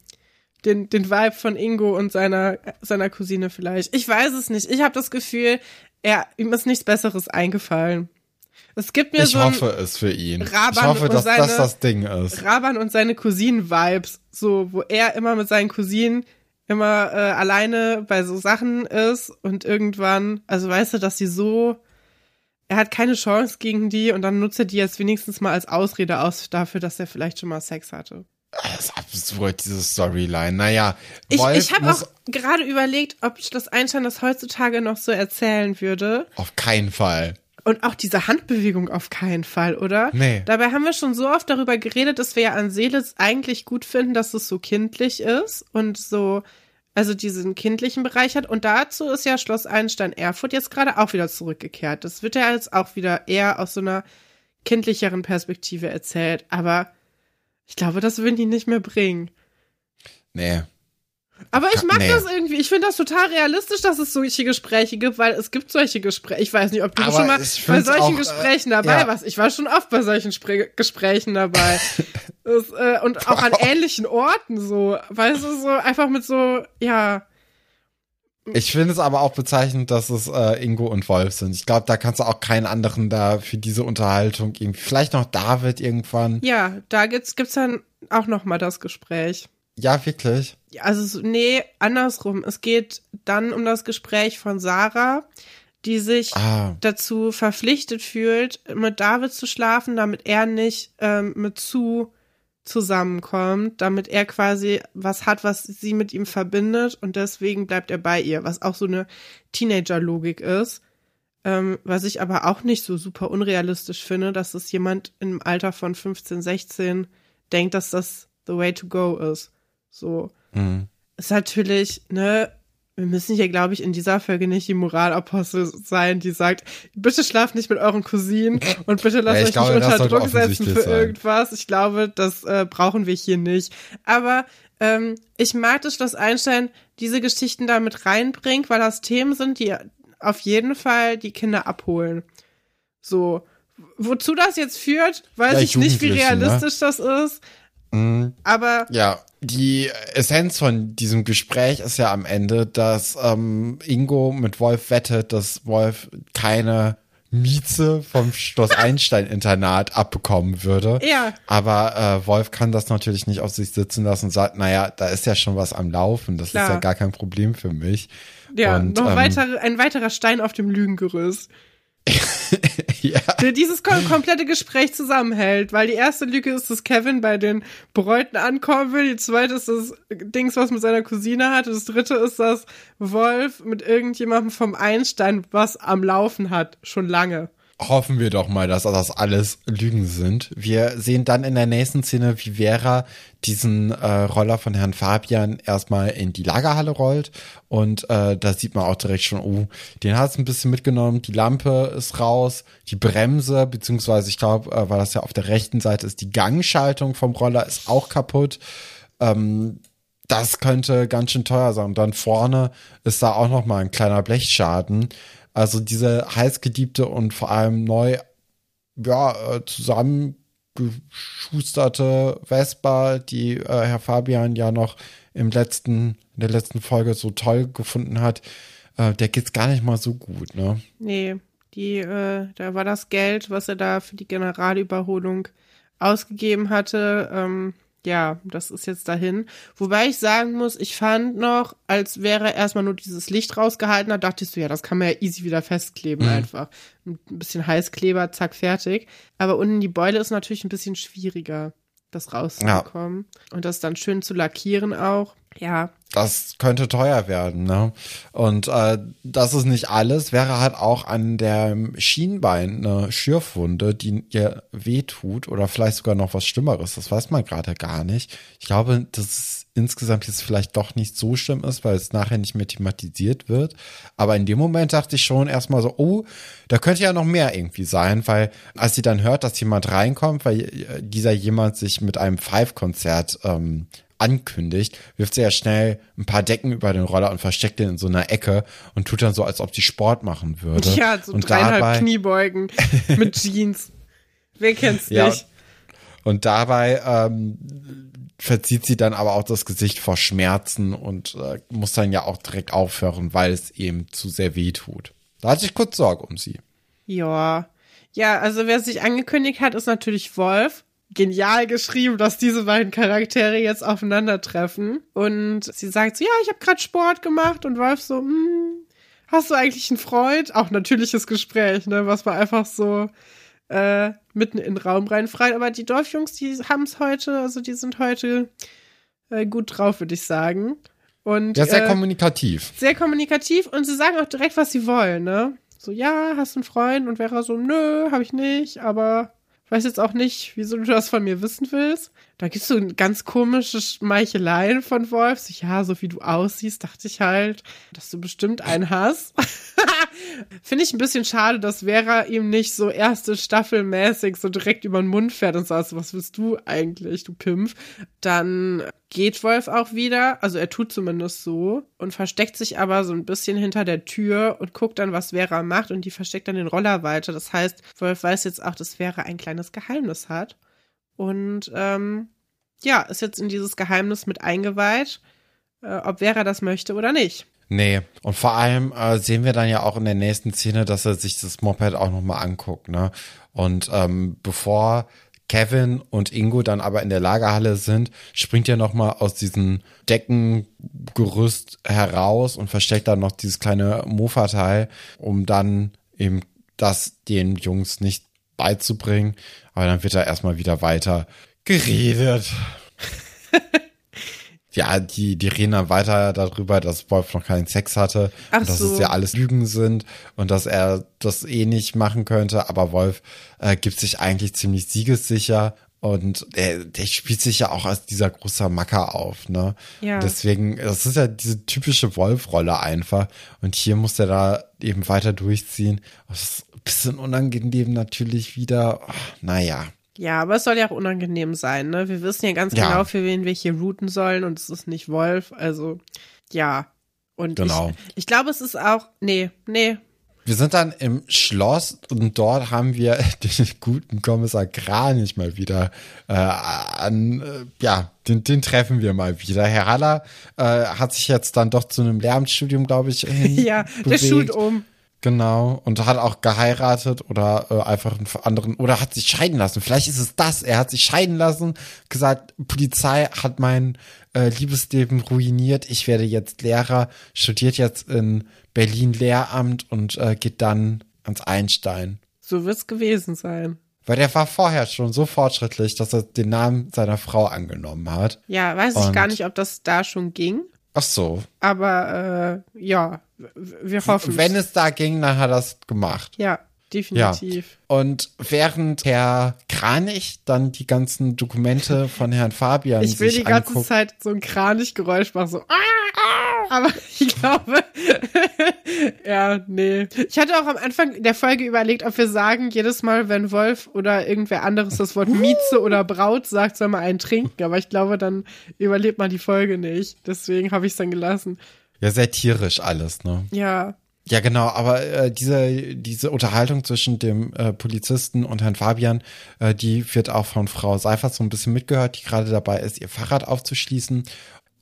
Den, den Vibe von Ingo und seiner, seiner Cousine vielleicht. Ich weiß es nicht. Ich habe das Gefühl, er, ihm ist nichts Besseres eingefallen. Es gibt mir ich so ein hoffe es für ihn. Raban ich hoffe, und dass seine- das das Ding ist. Raban und seine Cousinen-Vibes, so, wo er immer mit seinen Cousinen immer äh, alleine bei so Sachen ist und irgendwann, also weißt du, dass sie so, er hat keine Chance gegen die und dann nutzt er die jetzt wenigstens mal als Ausrede aus dafür, dass er vielleicht schon mal Sex hatte. Das ist absurd, diese Storyline. Naja, Ich, Wolf ich habe auch gerade überlegt, ob Schloss Einstein das heutzutage noch so erzählen würde. auf keinen Fall. Und auch diese Handbewegung auf keinen Fall, oder? Nee. Dabei haben wir schon so oft darüber geredet, dass wir ja an Seelitz eigentlich gut finden, dass es so kindlich ist und so, also diesen kindlichen Bereich hat. Und dazu ist ja Schloss Einstein Erfurt jetzt gerade auch wieder zurückgekehrt. Das wird ja jetzt auch wieder eher aus so einer kindlicheren Perspektive erzählt. Aber ich glaube, das würden die nicht mehr bringen. Nee. Aber ich mag Nee. das irgendwie. Ich finde das total realistisch, dass es solche Gespräche gibt, weil es gibt solche Gespräche. Ich weiß nicht, ob du Aber schon mal bei solchen auch, äh, Gesprächen dabei ja. warst. Ich war schon oft bei solchen Spre Gesprächen dabei. *laughs* das, äh, und auch an ähnlichen Orten so. Weißt du, so einfach mit so, ja, Ich finde es aber auch bezeichnend, dass es äh, Ingo und Wolf sind. Ich glaube, da kannst du auch keinen anderen da für diese Unterhaltung irgendwie, vielleicht noch David irgendwann. Ja, da gibt's, gibt's dann auch noch mal das Gespräch. Ja, wirklich. Also, nee, andersrum. Es geht dann um das Gespräch von Sarah, die sich Ah, dazu verpflichtet fühlt, mit David zu schlafen, damit er nicht ähm, mit Sue zusammenkommt, damit er quasi was hat, was sie mit ihm verbindet und deswegen bleibt er bei ihr, was auch so eine Teenager-Logik ist. Ähm, was ich aber auch nicht so super unrealistisch finde, dass es jemand im Alter von 15, 16 denkt, dass das the way to go ist. So. mh. Ist natürlich, ne, wir müssen hier, glaube ich, in dieser Folge nicht die Moralapostel sein, die sagt, bitte schlaft nicht mit euren Cousinen und bitte lasst Ja, euch glaube, nicht das unter Druck setzen für sein. irgendwas. Ich glaube, das äh, brauchen wir hier nicht. Aber ähm, ich mag, dass Schloss Einstein diese Geschichten da mit reinbringt, weil das Themen sind, die auf jeden Fall die Kinder abholen. So. Wozu das jetzt führt, weiß Ja, ich nicht, wie ne? realistisch das ist. Aber Ja, die Essenz von diesem Gespräch ist ja am Ende, dass ähm, Ingo mit Wolf wettet, dass Wolf keine Mieze vom Schloss *laughs* Einstein Internat abbekommen würde. Ja. Aber äh, Wolf kann das natürlich nicht auf sich sitzen lassen und sagt, naja, da ist ja schon was am Laufen, das Klar. ist ja gar kein Problem für mich. ja, und, noch ähm, weitere, ein weiterer Stein auf dem Lügengerüst. *laughs* ja. der dieses kom komplette Gespräch zusammenhält, weil die erste Lüge ist, dass Kevin bei den Bräuten ankommen will, die zweite ist das Dings, was mit seiner Cousine hat, und das dritte ist, dass Wolf mit irgendjemandem vom Einstein was am Laufen hat, schon lange. Hoffen wir doch mal, dass das alles Lügen sind. Wir sehen dann in der nächsten Szene, wie Vera diesen äh, Roller von Herrn Fabian erstmal in die Lagerhalle rollt. Und äh, da sieht man auch direkt schon, oh, den hat es ein bisschen mitgenommen. Die Lampe ist raus, die Bremse, beziehungsweise ich glaube, äh, weil das ja auf der rechten Seite ist, die Gangschaltung vom Roller ist auch kaputt. Ähm, das könnte ganz schön teuer sein. Und dann vorne ist da auch noch mal ein kleiner Blechschaden. Also diese heißgeliebte und vor allem neu, ja, äh, zusammengeschusterte Vespa, die äh, Herr Fabian ja noch im letzten, in der letzten Folge so toll gefunden hat, äh, der geht's gar nicht mal so gut, ne? Nee, die, äh, da war das Geld, was er da für die Generalüberholung ausgegeben hatte, ähm, ja, das ist jetzt dahin. Wobei ich sagen muss, ich fand noch, als wäre erstmal nur dieses Licht rausgehalten hat, dachte ich so, ja, das kann man ja easy wieder festkleben einfach. Ein bisschen Heißkleber, zack, fertig. Aber unten die Beule ist natürlich ein bisschen schwieriger, das rauszubekommen. Und das dann schön zu lackieren auch. Ja, das könnte teuer werden, ne? Und äh, das ist nicht alles. Wäre halt auch an dem Schienbein eine Schürfwunde, die ihr wehtut oder vielleicht sogar noch was Schlimmeres. Das weiß man gerade gar nicht. Ich glaube, dass es insgesamt jetzt vielleicht doch nicht so schlimm ist, weil es nachher nicht mehr thematisiert wird. Aber in dem Moment dachte ich schon erstmal so, oh, da könnte ja noch mehr irgendwie sein, weil als sie dann hört, dass jemand reinkommt, weil äh, dieser jemand sich mit einem Five-Konzert ähm, ankündigt, wirft sie ja schnell ein paar Decken über den Roller und versteckt den in so einer Ecke und tut dann so, als ob sie Sport machen würde. ja, so und dreieinhalb dabei, Kniebeugen *laughs* mit Jeans. Wer kennt's Ja. nicht? Und dabei ähm, verzieht sie dann aber auch das Gesicht vor Schmerzen und äh, muss dann ja auch direkt aufhören, weil es eben zu sehr weh tut. Da hatte ich kurz Sorge um sie. Ja. Ja, also wer sich angekündigt hat, ist natürlich Wolf. Genial geschrieben, dass diese beiden Charaktere jetzt aufeinandertreffen. Und sie sagt so, ja, ich habe gerade Sport gemacht. Und Wolf so, hm, hast du eigentlich einen Freund? Auch natürliches Gespräch, ne, was man einfach so äh, mitten in den Raum reinfreit. Aber die Dorfjungs, die haben's heute, also die sind heute äh, gut drauf, würde ich sagen. Und Ja, sehr äh, kommunikativ. sehr kommunikativ und sie sagen auch direkt, was sie wollen, ne? So, ja, hast du einen Freund? Und Vera so, nö, hab ich nicht, aber weiß jetzt auch nicht, wieso du das von mir wissen willst. Da gibt's so ein ganz komische Schmeicheleien von Wolf. So, ja, so wie du aussiehst, dachte ich halt, dass du bestimmt einen hast. *laughs* Finde ich ein bisschen schade, dass Vera ihm nicht so erste Staffel mäßig so direkt über den Mund fährt und sagt, was willst du eigentlich, du Pimpf? Dann geht Wolf auch wieder, also er tut zumindest so und versteckt sich aber so ein bisschen hinter der Tür und guckt dann, was Vera macht und die versteckt dann den Roller weiter. Das heißt, Wolf weiß jetzt auch, dass Vera ein kleines Geheimnis hat und ähm, ja, ist jetzt in dieses Geheimnis mit eingeweiht, äh, ob Vera das möchte oder nicht. Nee, und vor allem äh, sehen wir dann ja auch in der nächsten Szene, dass er sich das Moped auch nochmal anguckt, ne? Und ähm, bevor Kevin und Ingo dann aber in der Lagerhalle sind, springt er nochmal aus diesem Deckengerüst heraus und versteckt dann noch dieses kleine Mofa-Teil, um dann eben das den Jungs nicht beizubringen. Aber dann wird er erstmal wieder weiter geredet. *laughs* ja, die, die reden dann weiter darüber, dass Wolf noch keinen Sex hatte Ach und dass so. es ja alles Lügen sind und dass er das eh nicht machen könnte. Aber Wolf äh, gibt sich eigentlich ziemlich siegessicher und der, der spielt sich ja auch als dieser großer Macker auf, ne? Ja. Deswegen, das ist ja diese typische Wolf-Rolle einfach. Und hier muss er da eben weiter durchziehen. Das ist ein bisschen unangenehm natürlich wieder. Ach, naja. Ja, aber es soll ja auch unangenehm sein, ne? Wir wissen ja ganz Ja. genau, für wen wir hier routen sollen und es ist nicht Wolf, also ja. Und Genau. ich, ich glaube, es ist auch, nee, nee, Wir sind dann im Schloss und dort haben wir *laughs* den guten Kommissar Kranich mal wieder äh, an, äh, ja, den, den treffen wir mal wieder. Herr Haller äh, hat sich jetzt dann doch zu einem Lehramtsstudium, glaube ich, *laughs* ja, der bewegt. schult um. Genau. Und hat auch geheiratet oder äh, einfach einen anderen, oder hat sich scheiden lassen. Vielleicht ist es das. Er hat sich scheiden lassen, gesagt, Polizei hat mein äh, Liebesleben ruiniert. Ich werde jetzt Lehrer, studiert jetzt in Berlin Lehramt und äh, geht dann ans Einstein. So wird's gewesen sein. Weil der war vorher schon so fortschrittlich, dass er den Namen seiner Frau angenommen hat. Ja, weiß ich Und- gar nicht, ob das da schon ging, Ach so. aber äh, ja, wir hoffen Wenn es da ging, dann hat er es gemacht. Ja, definitiv. Und während Herr Kranich dann die ganzen Dokumente von Herrn Fabian Ich will die ganze anguckt, Zeit so ein Kranichgeräusch machen, so. "Ah, ah", Aber *laughs* ich glaube, *laughs* ja, nee. Ich hatte auch am Anfang der Folge überlegt, ob wir sagen, jedes Mal, wenn Wolf oder irgendwer anderes das Wort Mieze oder Braut sagt, soll man einen trinken. Aber ich glaube, dann überlebt man die Folge nicht. Deswegen habe ich es dann gelassen. ja sehr tierisch alles, ne? Ja. Ja, genau, aber äh, diese, diese Unterhaltung zwischen dem äh, Polizisten und Herrn Fabian, äh, die wird auch von Frau Seifert so ein bisschen mitgehört, die gerade dabei ist, ihr Fahrrad aufzuschließen.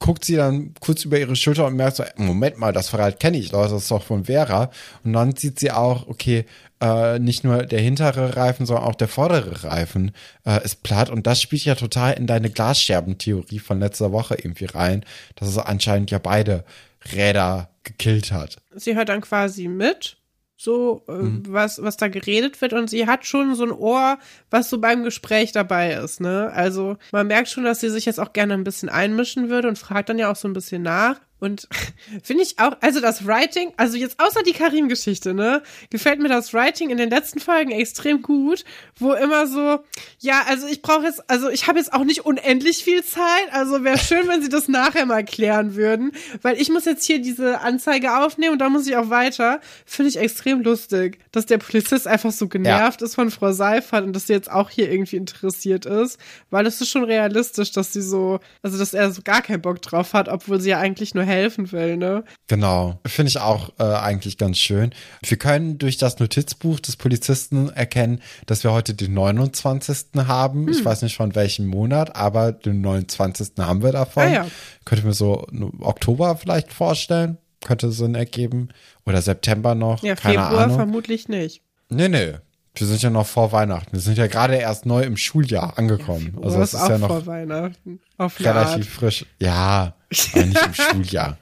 Guckt sie dann kurz über ihre Schulter und merkt so, Moment mal, das Fahrrad kenne ich, das ist doch von Vera. Und dann sieht sie auch, okay, äh, nicht nur der hintere Reifen, sondern auch der vordere Reifen äh, ist platt. Und das spielt ja total in deine Glasscherbentheorie von letzter Woche irgendwie rein, dass es anscheinend ja beide Räder gekillt hat. sie hört dann quasi mit, so äh, was was da geredet wird. Und sie hat schon so ein Ohr, was so beim Gespräch dabei ist, ne? Also man merkt schon, dass sie sich jetzt auch gerne ein bisschen einmischen würde und fragt dann ja auch so ein bisschen nach und *laughs* finde ich auch, also das Writing, also jetzt außer die Karim-Geschichte, ne, gefällt mir das Writing in den letzten Folgen extrem gut, wo immer so, ja, also ich brauche jetzt, also ich habe jetzt auch nicht unendlich viel Zeit, also wäre schön, wenn sie das nachher mal klären würden, weil ich muss jetzt hier diese Anzeige aufnehmen und dann muss ich auch weiter. Finde ich extrem lustig, dass der Polizist einfach so genervt ist von Frau Seifert und dass sie jetzt auch hier irgendwie interessiert ist, weil es ist schon realistisch, dass sie so, also dass er so gar keinen Bock drauf hat, obwohl sie ja eigentlich nur helfen will, ne? Genau, finde ich auch äh, eigentlich ganz schön. Wir können durch das Notizbuch des Polizisten erkennen, dass wir heute den 29. haben. Hm. Ich weiß nicht von welchem Monat, aber den 29. haben wir davon. Ah ja. Könnte mir so no- Oktober vielleicht vorstellen. Könnte Sinn ergeben. Oder September noch. Ja, Keine Februar Ahnung. vermutlich nicht. Nee, nee. Wir sind ja noch vor Weihnachten. Wir sind ja gerade erst neu im Schuljahr angekommen. Also also das es ist ist ja noch vor Weihnachten. Auf relativ Art. frisch. Ja, *laughs* aber nicht im Schuljahr.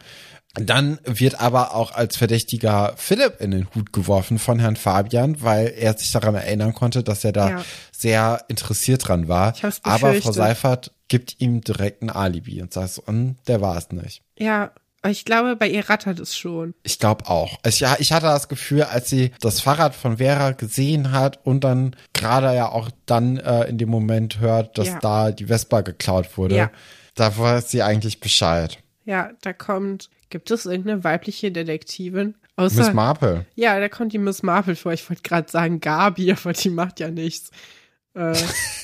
Dann wird aber auch als Verdächtiger Philipp in den Hut geworfen von Herrn Fabian, weil er sich daran erinnern konnte, dass er da Ja. sehr interessiert dran war. Aber Frau. Seifert gibt ihm direkt ein Alibi und sagt "Hm, der war es nicht. Ja, ich glaube, bei ihr rattert es schon. Ich glaube auch. Also ja, ich hatte das Gefühl, als sie das Fahrrad von Vera gesehen hat und dann gerade ja auch dann äh, in dem Moment hört, dass Ja. da die Vespa geklaut wurde, Ja. Da weiß sie eigentlich Bescheid. Ja, da kommt, gibt es irgendeine weibliche Detektivin? Außer, Miss Marple. ja, da kommt die Miss Marple vor. Ich wollte gerade sagen Gabi, *laughs* aber die macht ja nichts. Äh,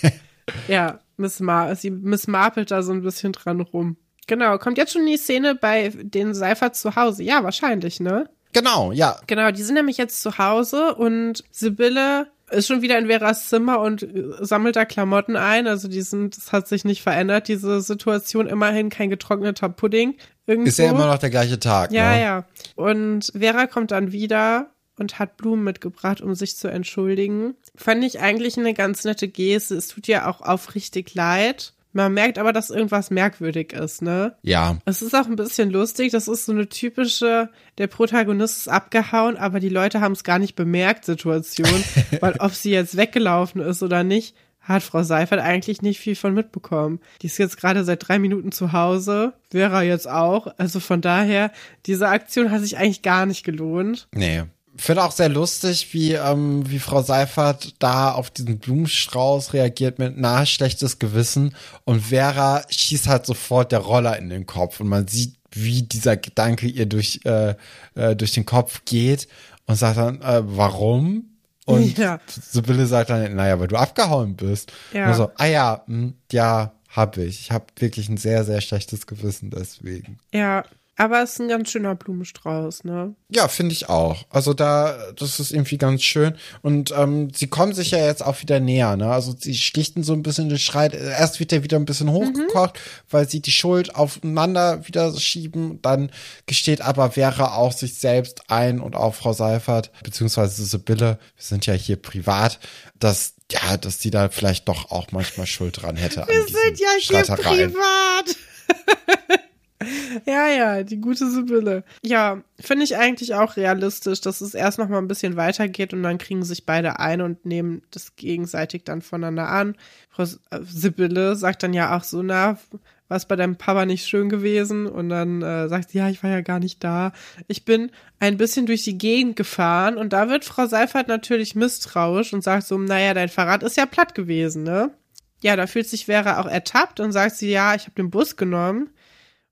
*laughs* ja, Miss, Mar sie Miss Marpelt da so ein bisschen dran rum. Genau, kommt jetzt schon die Szene bei den Seifert zu Hause. Ja, wahrscheinlich, ne? Genau, ja. Genau, die sind nämlich jetzt zu Hause und Sibylle ist schon wieder in Veras Zimmer und äh, sammelt da Klamotten ein. Also die sind, das hat sich nicht verändert, diese Situation. Immerhin kein getrockneter Pudding. Irgendwo. Ist ja immer noch der gleiche Tag. Ja, ne? ja. Und Vera kommt dann wieder und hat Blumen mitgebracht, um sich zu entschuldigen. Fand ich eigentlich eine ganz nette Geste. Es tut ja auch aufrichtig leid. Man merkt aber, dass irgendwas merkwürdig ist, ne? Ja. Es ist auch ein bisschen lustig. Das ist so eine typische, der Protagonist ist abgehauen, aber die Leute haben es gar nicht bemerkt, Situation. *laughs* weil ob sie jetzt weggelaufen ist oder nicht, hat Frau Seifert eigentlich nicht viel von mitbekommen. Die ist jetzt gerade seit drei Minuten zu Hause, Vera jetzt auch. Also von daher, diese Aktion hat sich eigentlich gar nicht gelohnt. Nee. Finde auch sehr lustig, wie, ähm, wie Frau Seifert da auf diesen Blumenstrauß reagiert mit na schlechtes Gewissen und Vera schießt halt sofort der Roller in den Kopf und man sieht, wie dieser Gedanke ihr durch, äh, äh, durch den Kopf geht und sagt dann, äh, warum? Und Ja. Sibylle sagt dann, naja, weil du abgehauen bist. Ja. Und so, ah ja, mh, ja, hab ich. Ich habe wirklich ein sehr, sehr schlechtes Gewissen deswegen. Ja, aber es ist ein ganz schöner Blumenstrauß, ne? Ja, finde ich auch. Also da, das ist irgendwie ganz schön. Und ähm, sie kommen sich ja jetzt auch wieder näher, ne? Also sie schlichten so ein bisschen den Streit. Erst wird er wieder ein bisschen hochgekocht, weil sie die Schuld aufeinander wieder schieben. Dann gesteht aber Vera auch sich selbst ein und auch Frau Seifert, beziehungsweise Sibylle, wir sind ja hier privat, dass ja, dass sie da vielleicht doch auch manchmal Schuld dran hätte. an diesen Streitereien. privat. *laughs* ja, ja, die gute Sibylle. Ja, finde ich eigentlich auch realistisch, dass es erst noch mal ein bisschen weitergeht und dann kriegen sich beide ein und nehmen das gegenseitig dann voneinander an. Frau äh, Sibylle sagt dann ja auch so, na, was bei deinem Papa nicht schön gewesen? Und dann äh, sagt sie, ja, ich war ja gar nicht da. Ich bin ein bisschen durch die Gegend gefahren und da wird Frau Seifert natürlich misstrauisch und sagt so, naja, dein Fahrrad ist ja platt gewesen, ne? Ja, da fühlt sich Vera auch ertappt und sagt sie, ja, ich habe den Bus genommen.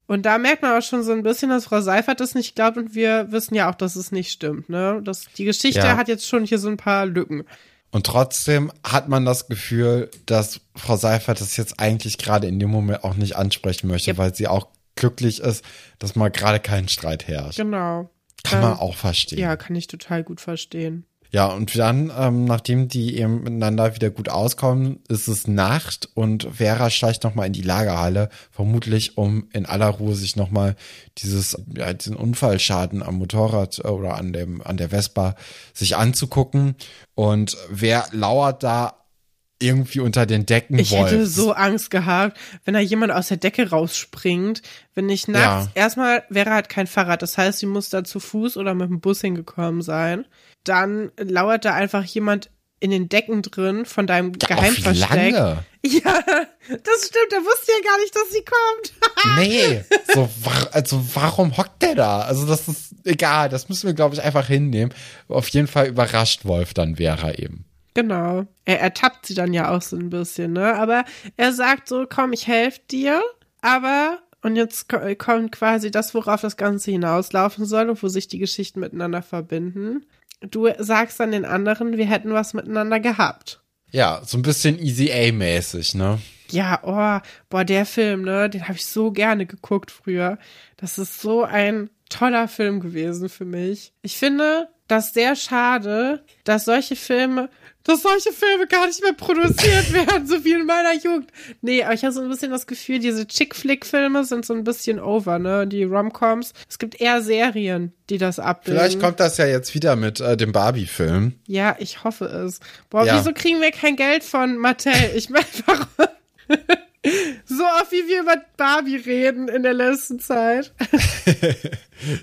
Und da merkt man auch schon so ein bisschen, dass Frau Seifert das nicht glaubt und wir wissen ja auch, dass es nicht stimmt, ne? Das, die Geschichte Ja. hat jetzt schon hier so ein paar Lücken. Und trotzdem hat man das Gefühl, dass Frau Seifert das jetzt eigentlich gerade in dem Moment auch nicht ansprechen möchte, Yep. weil sie auch glücklich ist, dass mal gerade kein Streit herrscht. Genau. Kann man Ähm, auch verstehen. Ja, kann ich total gut verstehen. Ja, und dann, ähm, nachdem die eben miteinander wieder gut auskommen, ist es Nacht und Vera schleicht nochmal in die Lagerhalle, vermutlich um in aller Ruhe sich nochmal dieses, ja, diesen Unfallschaden am Motorrad äh, oder an dem, an der Vespa sich anzugucken. Und wer lauert da irgendwie unter den Decken? Ich hätte Wolf? so Angst gehabt, wenn da jemand aus der Decke rausspringt. Wenn ich nachts, Ja. erstmal, Vera hat kein Fahrrad, das heißt, sie muss da zu Fuß oder mit dem Bus hingekommen sein. Dann lauert da einfach jemand in den Decken drin von deinem Ja, Geheimversteck. lange? *laughs* Ja, das stimmt, er wusste ja gar nicht, dass sie kommt. *laughs* Nee, so, also warum hockt der da? Also das ist egal, das müssen wir, glaube ich, einfach hinnehmen. Auf jeden Fall überrascht Wolf dann Vera eben. Genau. Er ertappt sie dann ja auch so ein bisschen, ne? Aber er sagt so, komm, ich helfe dir, aber und jetzt ko- kommt quasi das, worauf das Ganze hinauslaufen soll und wo sich die Geschichten miteinander verbinden. Du sagst dann den anderen, wir hätten was miteinander gehabt. Ja, so ein bisschen Easy A-mäßig, ne? Ja, oh, boah, der Film, ne, den habe ich so gerne geguckt früher. Das ist so ein toller Film gewesen für mich. Ich finde das sehr schade, dass solche Filme, dass solche Filme gar nicht mehr produziert *laughs* werden, so wie in meiner Jugend. Nee, aber ich habe so ein bisschen das Gefühl, diese Chick-Flick-Filme sind so ein bisschen over, ne, die Rom-Coms. Es gibt eher Serien, die das abbilden. Vielleicht kommt das ja jetzt wieder mit äh, dem Barbie-Film. Ja, ich hoffe es. Boah, Ja. wieso kriegen wir kein Geld von Mattel? Ich meine, warum? *laughs* so oft wie wir über Barbie reden in der letzten Zeit. *laughs*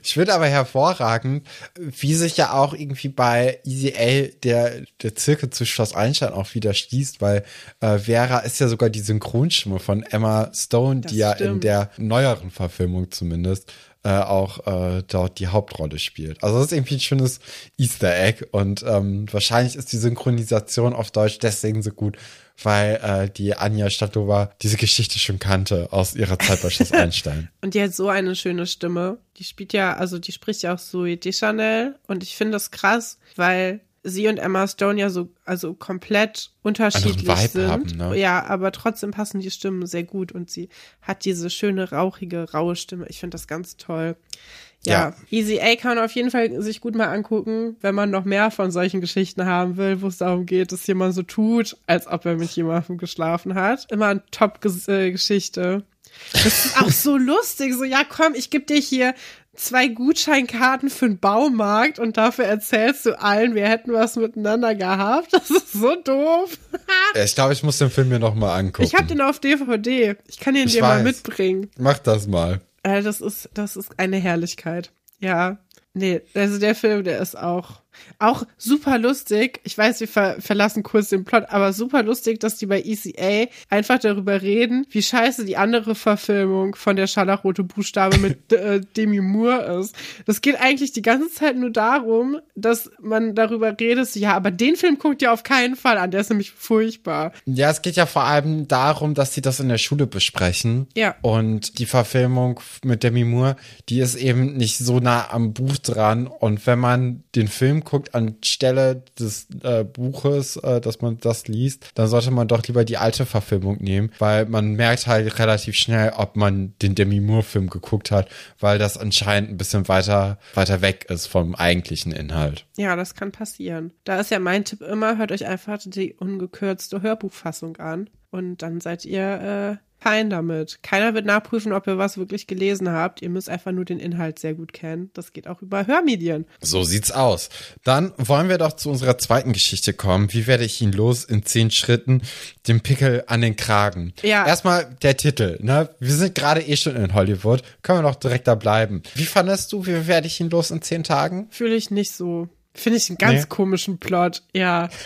Ich finde aber hervorragend, wie sich ja auch irgendwie bei Easy A der, der Zirkel zu Schloss Einstein auch wieder schließt, weil äh, Vera ist ja sogar die Synchronstimme von Emma Stone, Das die ja in stimmt. der neueren Verfilmung zumindest äh, auch äh, dort die Hauptrolle spielt. Also das ist irgendwie ein schönes Easter Egg und ähm, wahrscheinlich ist die Synchronisation auf Deutsch deswegen so gut, weil äh, die Anja Stadlova diese Geschichte schon kannte aus ihrer Zeit bei Schloss *laughs* Einstein. Und die hat so eine schöne Stimme. Die spielt ja, also die spricht ja auch Zoe Deschanel. Und ich finde das krass, weil sie und Emma Stone ja so, also komplett unterschiedlich Vibe sind. haben, ne? Ja, aber trotzdem passen die Stimmen sehr gut und sie hat diese schöne, rauchige, raue Stimme. Ich finde das ganz toll. Ja, Ja. Easy A kann man auf jeden Fall sich gut mal angucken, wenn man noch mehr von solchen Geschichten haben will, wo es darum geht, dass jemand so tut, als ob er mit jemandem geschlafen hat. Immer eine Top-Geschichte. Das ist auch so lustig. So, ja, komm, ich gebe dir hier zwei Gutscheinkarten für den Baumarkt und dafür erzählst du allen, wir hätten was miteinander gehabt. Das ist so doof. Ich glaube, ich muss den Film mir noch mal angucken. Ich habe den auf DVD. Ich kann den Ich dir mal weiß. mitbringen. Mach das mal. Äh, das ist, das ist eine Herrlichkeit. Ja. Nee, also der Film, der ist auch, auch super lustig. Ich weiß, wir ver verlassen kurz den Plot, aber super lustig, dass die bei ECA einfach darüber reden, wie scheiße die andere Verfilmung von der Scharlachrote Buchstabe mit *laughs* äh, Demi Moore ist. Das geht eigentlich die ganze Zeit nur darum, dass man darüber redet, so, ja, aber den Film guckt ihr auf keinen Fall an, der ist nämlich furchtbar. Ja, es geht ja vor allem darum, dass sie das in der Schule besprechen. Ja. Und die Verfilmung mit Demi Moore, die ist eben nicht so nah am Buch dran. Und wenn man den Film guckt anstelle des äh, Buches, äh, dass man das liest, dann sollte man doch lieber die alte Verfilmung nehmen, weil man merkt halt relativ schnell, ob man den Demi Moore Film geguckt hat, weil das anscheinend ein bisschen weiter, weiter weg ist vom eigentlichen Inhalt. Ja, das kann passieren. Da ist ja mein Tipp immer, hört euch einfach die ungekürzte Hörbuchfassung an und dann seid ihr äh, fein damit. Keiner wird nachprüfen, ob ihr was wirklich gelesen habt. Ihr müsst einfach nur den Inhalt sehr gut kennen. Das geht auch über Hörmedien. So sieht's aus. Dann wollen wir doch zu unserer zweiten Geschichte kommen. Wie werde ich ihn los in zehn Schritten? Dem Pickel an den Kragen. Ja. Erstmal der Titel, ne? Wir sind gerade eh schon in Hollywood. Können wir doch direkt da bleiben. Wie fandest du, wie werde ich ihn los in zehn Tagen? Fühle ich nicht so. Finde ich einen ganz Nee. komischen Plot. Ja. *laughs*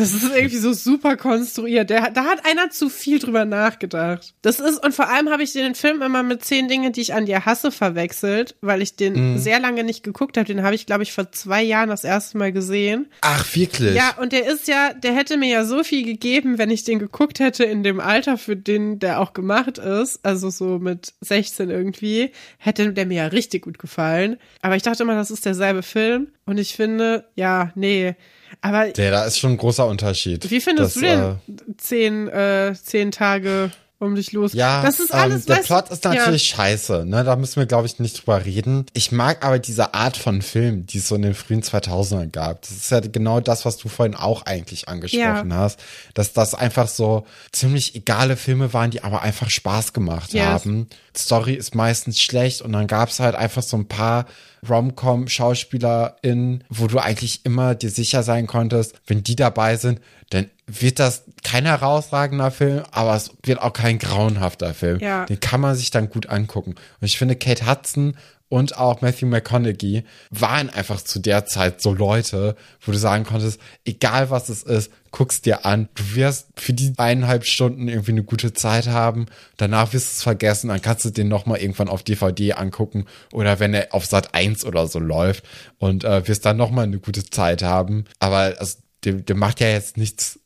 Das ist irgendwie so super konstruiert. Der, da hat einer zu viel drüber nachgedacht. Das ist, und vor allem habe ich den Film immer mit zehn Dinge, die ich an dir hasse, verwechselt, weil ich den sehr lange nicht geguckt habe. Den habe ich, glaube ich, vor zwei Jahren das erste Mal gesehen. Ach, wirklich? Ja, und der ist ja, der hätte mir ja so viel gegeben, wenn ich den geguckt hätte in dem Alter, für den der auch gemacht ist, also so mit 16 irgendwie, hätte der mir ja richtig gut gefallen. Aber ich dachte immer, das ist derselbe Film und ich finde, ja, nee. Aber Der, da ist schon ein großer Unterschied. wie findest Das, du denn äh, zehn, äh, zehn Tage um dich los? Ja, das ist alles, ähm, der weißt Plot ist natürlich scheiße, ne? Da müssen wir, glaube ich, nicht drüber reden. Ich mag aber diese Art von Film, die es so in den frühen 2000ern gab. Das ist ja genau das, was du vorhin auch eigentlich angesprochen Ja. hast, dass das einfach so ziemlich egale Filme waren, die aber einfach Spaß gemacht Yes. haben. Story ist meistens schlecht und dann gab's halt einfach so ein paar Rom-Com-SchauspielerInnen, wo du eigentlich immer dir sicher sein konntest, wenn die dabei sind, dann wird das kein herausragender Film, aber es wird auch kein grauenhafter Film. Ja. Den kann man sich dann gut angucken. Und ich finde, Kate Hudson und auch Matthew McConaughey waren einfach zu der Zeit so Leute, wo du sagen konntest, egal was es ist, guck's dir an. Du wirst für die eineinhalb Stunden irgendwie eine gute Zeit haben. Danach wirst du es vergessen. Dann kannst du den nochmal irgendwann auf DVD angucken oder wenn er auf Sat 1 oder so läuft und äh, wirst dann nochmal eine gute Zeit haben. Aber also, der, der macht ja jetzt nichts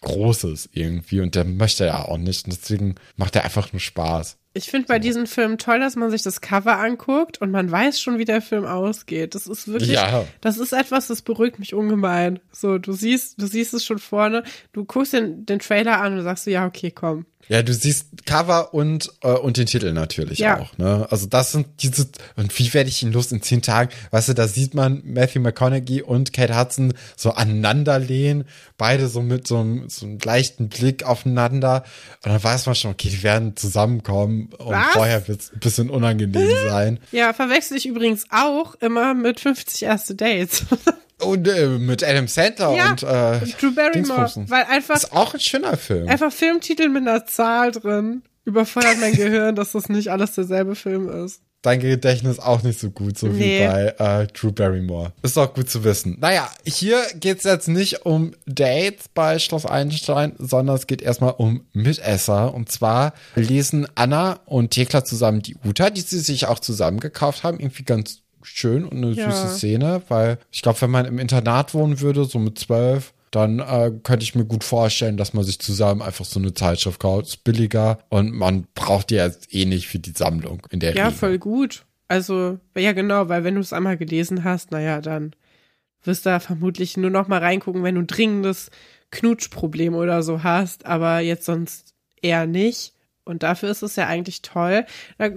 Großes irgendwie und der möchte ja auch nicht. Und deswegen macht er einfach nur Spaß. Ich finde bei diesen Filmen toll, dass man sich das Cover anguckt und man weiß schon, wie der Film ausgeht. Das ist wirklich, Ja. das ist etwas, das beruhigt mich ungemein. So, du siehst, du siehst es schon vorne, du guckst den, den Trailer an und sagst so, ja, okay, komm. Ja, du siehst Cover und, äh, und den Titel natürlich Ja. auch. Ne? Also das sind diese, und wie werde ich ihn los in zehn Tagen? Weißt du, da sieht man Matthew McConaughey und Kate Hudson so aneinander lehnen, beide so mit so einem, so einem leichten Blick aufeinander. Und dann weiß man schon, okay, die werden zusammenkommen und Was? vorher wird es ein bisschen unangenehm *laughs* sein. Ja, verwechsel ich übrigens auch immer mit 50 erste Dates. Und *laughs* äh, mit Adam Sandler ja, und äh, Drew Barrymore, weil einfach, ist auch ein schöner Film. einfach Filmtitel mit einer Zahl drin überfordert mein *laughs* Gehirn, dass das nicht alles derselbe Film ist. Dein Gedächtnis auch nicht so gut, so Nee. wie bei äh, Drew Barrymore. Ist auch gut zu wissen. Naja, hier geht's jetzt nicht um Dates bei Schloss Einstein, sondern es geht erstmal um Mitesser. Und zwar lesen Anna und Thekla zusammen die Uta, die sie sich auch zusammen gekauft haben. Irgendwie ganz schön und eine Ja. süße Szene, weil ich glaube, wenn man im Internat wohnen würde, so mit zwölf, dann äh, könnte ich mir gut vorstellen, dass man sich zusammen einfach so eine Zeitschrift kauft. Ist billiger und man braucht die jetzt eh nicht für die Sammlung in der Ja, Regel. voll gut. Also, ja genau, weil wenn du es einmal gelesen hast, naja, dann wirst du da vermutlich nur noch mal reingucken, wenn du ein dringendes Knutschproblem oder so hast, aber jetzt sonst eher nicht. Und dafür ist es ja eigentlich toll. Da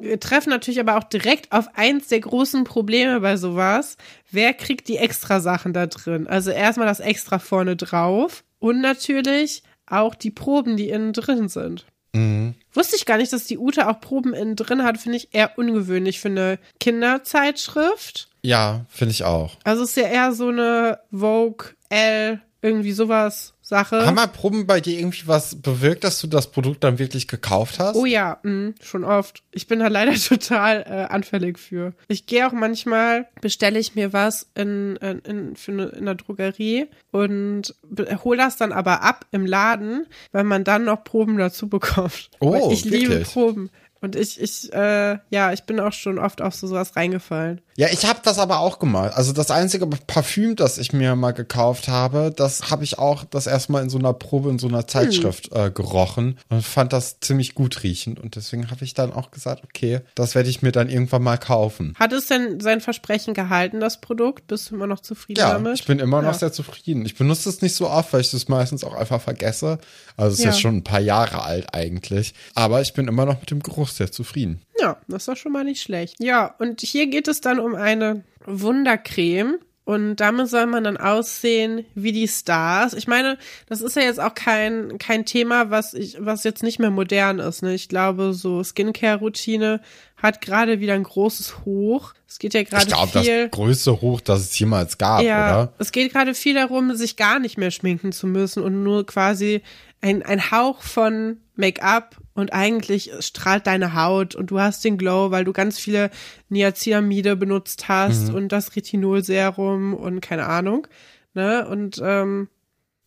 wir treffen natürlich aber auch direkt auf eins der großen Probleme bei sowas. Wer kriegt die extra Sachen da drin? Also erstmal das extra vorne drauf und natürlich auch die Proben, die innen drin sind. Mhm. Wusste ich gar nicht, dass die Ute auch Proben innen drin hat, finde ich eher ungewöhnlich für eine Kinderzeitschrift. Ja, finde ich auch. Also ist ja eher so eine Vogue L, irgendwie sowas Sache. Haben mal Proben bei dir irgendwie was bewirkt, dass du das Produkt dann wirklich gekauft hast? Oh ja, mh, schon oft. Ich bin da *laughs* leider total äh, anfällig für. Ich gehe auch manchmal, bestelle ich mir was in, in, in, für eine, in der Drogerie und hole das dann aber ab im Laden, weil man dann noch Proben dazu bekommt. *laughs* Oh, Weil ich liebe wirklich? Proben. Und ich, ich, äh, ja, ich bin auch schon oft auf so sowas reingefallen. Ja, ich habe das aber auch gemacht. Also das einzige Parfüm, das ich mir mal gekauft habe, das habe ich auch das erstmal in so einer Probe in so einer Zeitschrift äh, gerochen und fand das ziemlich gut riechend und deswegen habe ich dann auch gesagt, okay, das werde ich mir dann irgendwann mal kaufen. Hat es denn sein Versprechen gehalten, das Produkt? Bist du immer noch zufrieden Ja, damit? ich bin immer noch Ja. sehr zufrieden. Ich benutze es nicht so oft, weil ich das meistens auch einfach vergesse. Also es ist Ja. jetzt schon ein paar Jahre alt eigentlich. Aber ich bin immer noch mit dem Geruch sehr zufrieden. Ja, das ist doch schon mal nicht schlecht. Ja, und hier geht es dann um eine Wundercreme. Und damit soll man dann aussehen wie die Stars. Ich meine, das ist ja jetzt auch kein, kein Thema, was ich, was jetzt nicht mehr modern ist. Ne? Ich glaube, so Skincare-Routine hat gerade wieder ein großes Hoch. Es geht ja Ich gerade glaube, das viel. größte Hoch, das es jemals gab, Ja, oder? es geht gerade viel darum, sich gar nicht mehr schminken zu müssen und nur quasi ein, ein Hauch von Make-up und eigentlich strahlt deine Haut und du hast den Glow, weil du ganz viele Niacinamide benutzt hast und das Retinolserum und keine Ahnung. Ne? Und ähm,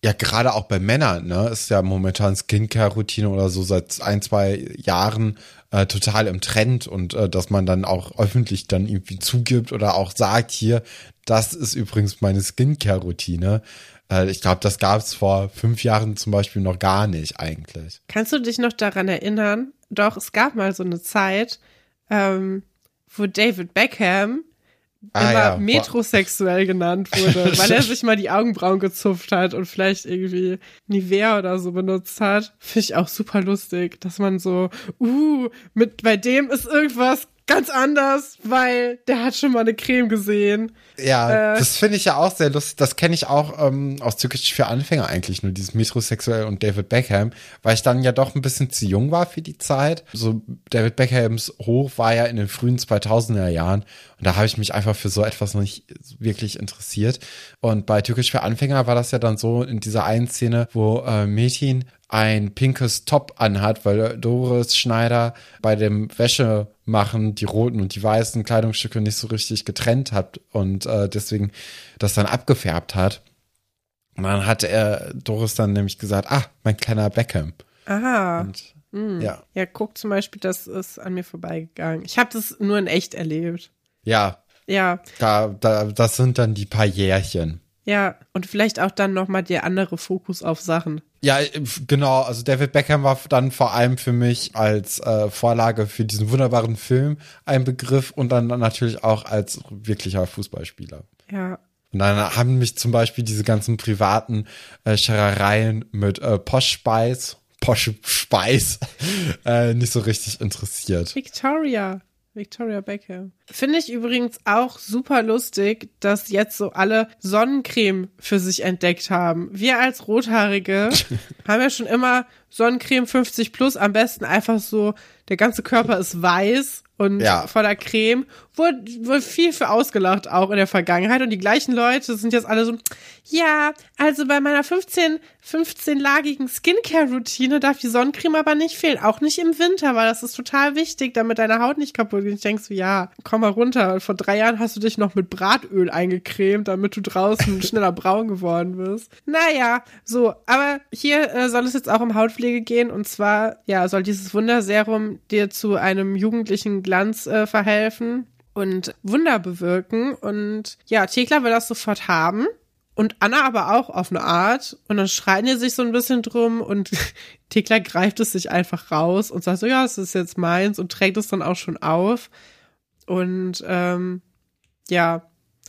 Ja, gerade auch bei Männern, ne, ist ja momentan Skincare-Routine oder so seit ein, zwei Jahren äh, total im Trend und äh, dass man dann auch öffentlich dann irgendwie zugibt oder auch sagt, hier, das ist übrigens meine Skincare-Routine. Äh, ich glaube, das gab es vor fünf Jahren zum Beispiel noch gar nicht eigentlich. kannst du dich noch daran erinnern? Doch, es gab mal so eine Zeit, ähm, wo David Beckham Ah, immer ja. metrosexuell genannt wurde, *laughs* weil er sich mal die Augenbrauen gezupft hat und vielleicht irgendwie Nivea oder so benutzt hat. Finde ich auch super lustig, dass man so, uh, mit bei dem ist irgendwas ganz anders, weil der hat schon mal eine Creme gesehen. Ja, Äh. das finde ich ja auch sehr lustig. Das kenne ich auch ähm, aus Türkisch für Anfänger eigentlich, nur dieses Metrosexuell und David Beckham, weil ich dann ja doch ein bisschen zu jung war für die Zeit. So David Beckhams Hoch war ja in den frühen 2000er Jahren und da habe ich mich einfach für so etwas noch nicht wirklich interessiert. Und bei Türkisch für Anfänger war das ja dann so in dieser einen Szene, wo äh, Metin ein pinkes Top anhat, weil Doris Schneider bei dem Wäschemachen die roten und die weißen Kleidungsstücke nicht so richtig getrennt hat und äh, deswegen das dann abgefärbt hat. Und dann hat er Doris dann nämlich gesagt, ah, mein kleiner Beckham. Aha. Und Hm. ja, Ja, guck zum Beispiel, das ist an mir vorbeigegangen. Ich habe das nur in echt erlebt. ja, Ja, da, da, das sind dann die paar Jährchen. ja. Und vielleicht auch dann nochmal der andere Fokus auf Sachen. Ja, äh, genau. Also David Beckham war dann vor allem für mich als äh, Vorlage für diesen wunderbaren Film ein Begriff und dann natürlich auch als wirklicher Fußballspieler. Ja. Und dann haben mich zum Beispiel diese ganzen privaten äh, Scherereien mit äh, Posh-Speis, Posh-Speis, *laughs* äh, nicht so richtig interessiert. Victoria. Victoria Beckham. Finde ich übrigens auch super lustig, dass jetzt so alle Sonnencreme für sich entdeckt haben. Wir als Rothaarige *laughs* haben ja schon immer Sonnencreme 50 plus, am besten einfach so, der ganze Körper ist weiß und Ja. voller Creme. Wurde, wurde viel für ausgelacht auch in der Vergangenheit und die gleichen Leute sind jetzt alle so, ja, also bei meiner 15, 15-lagigen Skincare-Routine darf die Sonnencreme aber nicht fehlen, auch nicht im Winter, weil das ist total wichtig, damit deine Haut nicht kaputt geht. Ich denk so, ja, komm mal runter. Vor drei Jahren hast du dich noch mit Bratöl eingecremt, damit du draußen *laughs* schneller braun geworden bist. Naja, so, aber hier äh, soll es jetzt auch um Hautpflege gehen und zwar, ja, soll dieses Wunderserum dir zu einem jugendlichen Glanz äh, verhelfen und Wunder bewirken und ja, Thekla will das sofort haben. Und Anna aber auch auf eine Art. Und dann schreien die sich so ein bisschen drum und *laughs* Thekla greift es sich einfach raus und sagt so, ja, es ist jetzt meins und trägt es dann auch schon auf. Und ähm, ja,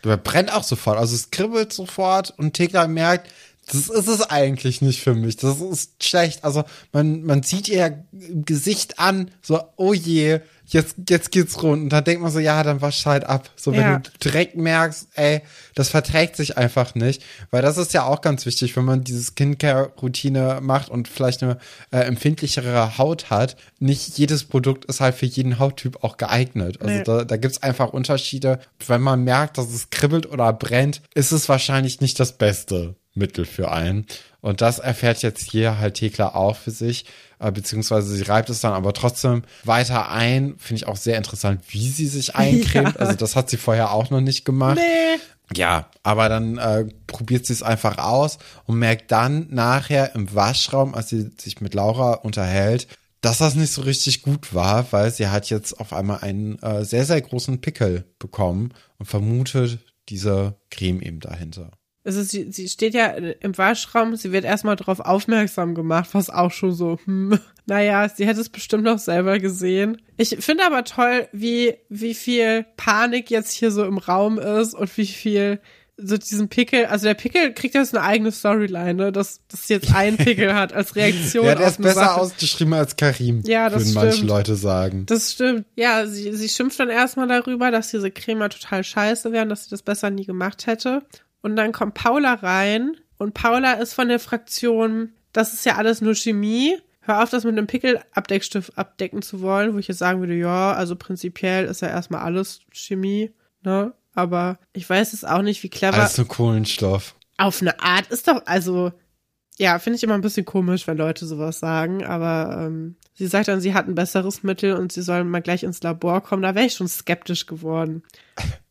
Der brennt auch sofort. Also es kribbelt sofort und Tekla merkt, Das ist es eigentlich nicht für mich. Das ist schlecht. Also man, man sieht ihr Gesicht an, so, oh je, jetzt, jetzt geht's rund. Und dann denkt man so, ja, dann wasch halt ab. So, wenn Ja. du direkt merkst, ey, das verträgt sich einfach nicht. Weil das ist ja auch ganz wichtig, wenn man diese Skincare-Routine macht und vielleicht eine äh, empfindlichere Haut hat. Nicht jedes Produkt ist halt für jeden Hauttyp auch geeignet. Also Nee. da, da gibt's einfach Unterschiede. Wenn man merkt, dass es kribbelt oder brennt, ist es wahrscheinlich nicht das beste Mittel für einen. Und das erfährt jetzt hier halt Thekla auch für sich, äh, beziehungsweise sie reibt es dann aber trotzdem weiter ein. Finde ich auch sehr interessant, wie sie sich *laughs* eincremt. Ja. Also das hat sie vorher auch noch nicht gemacht. Nee. Ja, aber dann äh, probiert sie es einfach aus und merkt dann nachher im Waschraum, als sie sich mit Laura unterhält, dass das nicht so richtig gut war, weil sie hat jetzt auf einmal einen äh, sehr, sehr großen Pickel bekommen und vermutet diese Creme eben dahinter. Also sie, sie steht ja im Waschraum, sie wird erstmal darauf aufmerksam gemacht, was auch schon so, hm, *laughs* naja, sie hätte es bestimmt noch selber gesehen. Ich finde aber toll, wie, wie viel Panik jetzt hier so im Raum ist und wie viel so diesen Pickel, also der Pickel kriegt jetzt eine eigene Storyline, ne, dass, dass sie jetzt einen Pickel hat als *laughs* Reaktion Ja, der auf ist besser Sache. ausgeschrieben als Karim, Ja, das würden manche stimmt. Leute sagen. Das stimmt. Ja, sie, sie schimpft dann erstmal darüber, dass diese Creme total scheiße wäre und dass sie das besser nie gemacht hätte. Und dann kommt Paula rein und Paula ist von der Fraktion, das ist ja alles nur Chemie. Hör auf, das mit einem Pickel-Abdeckstift abdecken zu wollen, wo ich jetzt sagen würde, ja, also prinzipiell ist ja erstmal alles Chemie, ne? Aber ich weiß es auch nicht, wie clever. Nur Kohlenstoff. Auf eine Art ist doch, also, ja, finde ich immer ein bisschen komisch, wenn Leute sowas sagen, aber ähm, sie sagt dann, sie hat ein besseres Mittel und sie sollen mal gleich ins Labor kommen. Da wäre ich schon skeptisch geworden,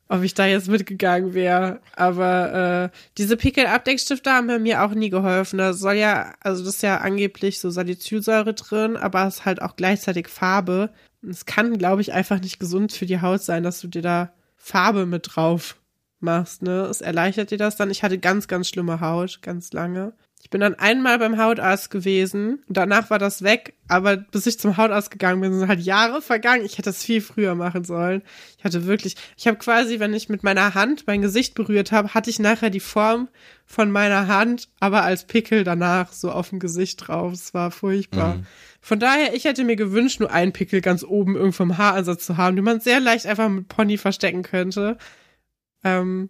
ob ich da jetzt mitgegangen wäre. Aber äh, diese Pickel-Abdeckstifte haben mir auch nie geholfen. Da soll ja, also das ist ja angeblich so Salicylsäure drin, aber es ist halt auch gleichzeitig Farbe. Es kann, glaube ich, einfach nicht gesund für die Haut sein, dass du dir da Farbe mit drauf machst, ne? Es erleichtert dir das dann. Ich hatte ganz, ganz schlimme Haut, ganz lange. Ich bin dann einmal beim Hautarzt gewesen. und Danach war das weg, aber bis ich zum Hautarzt gegangen bin, sind halt Jahre vergangen. Ich hätte das viel früher machen sollen. Ich hatte wirklich, ich habe quasi, wenn ich mit meiner Hand mein Gesicht berührt habe, hatte ich nachher die Form von meiner Hand, aber als Pickel danach so auf dem Gesicht drauf. Es war furchtbar. Mhm. Von daher, ich hätte mir gewünscht, nur einen Pickel ganz oben irgendwo im Haaransatz zu haben, den man sehr leicht einfach mit Pony verstecken könnte. Ähm,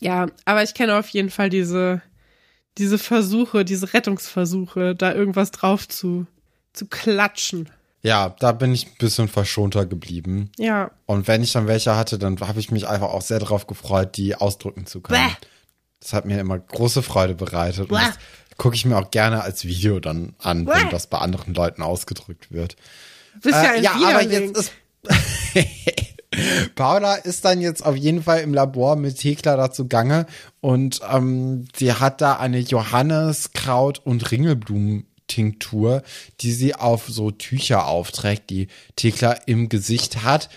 ja, aber ich kenne auf jeden Fall diese, diese Versuche, diese Rettungsversuche, da irgendwas drauf zu, zu klatschen. Ja, da bin ich ein bisschen verschonter geblieben. Ja. Und wenn ich dann welche hatte, dann habe ich mich einfach auch sehr darauf gefreut, die ausdrücken zu können. Bäh. Das hat mir immer große Freude bereitet. Und Bäh. das gucke ich mir auch gerne als Video dann an, Bäh. wenn das bei anderen Leuten ausgedrückt wird. Bist ja Äh, ein ja, aber jetzt ist. *laughs* Paula ist dann jetzt auf jeden Fall im Labor mit Thekla dazu gange und ähm, sie hat da eine Johanneskraut- und Ringelblumentinktur, die sie auf so Tücher aufträgt, die Thekla im Gesicht hat.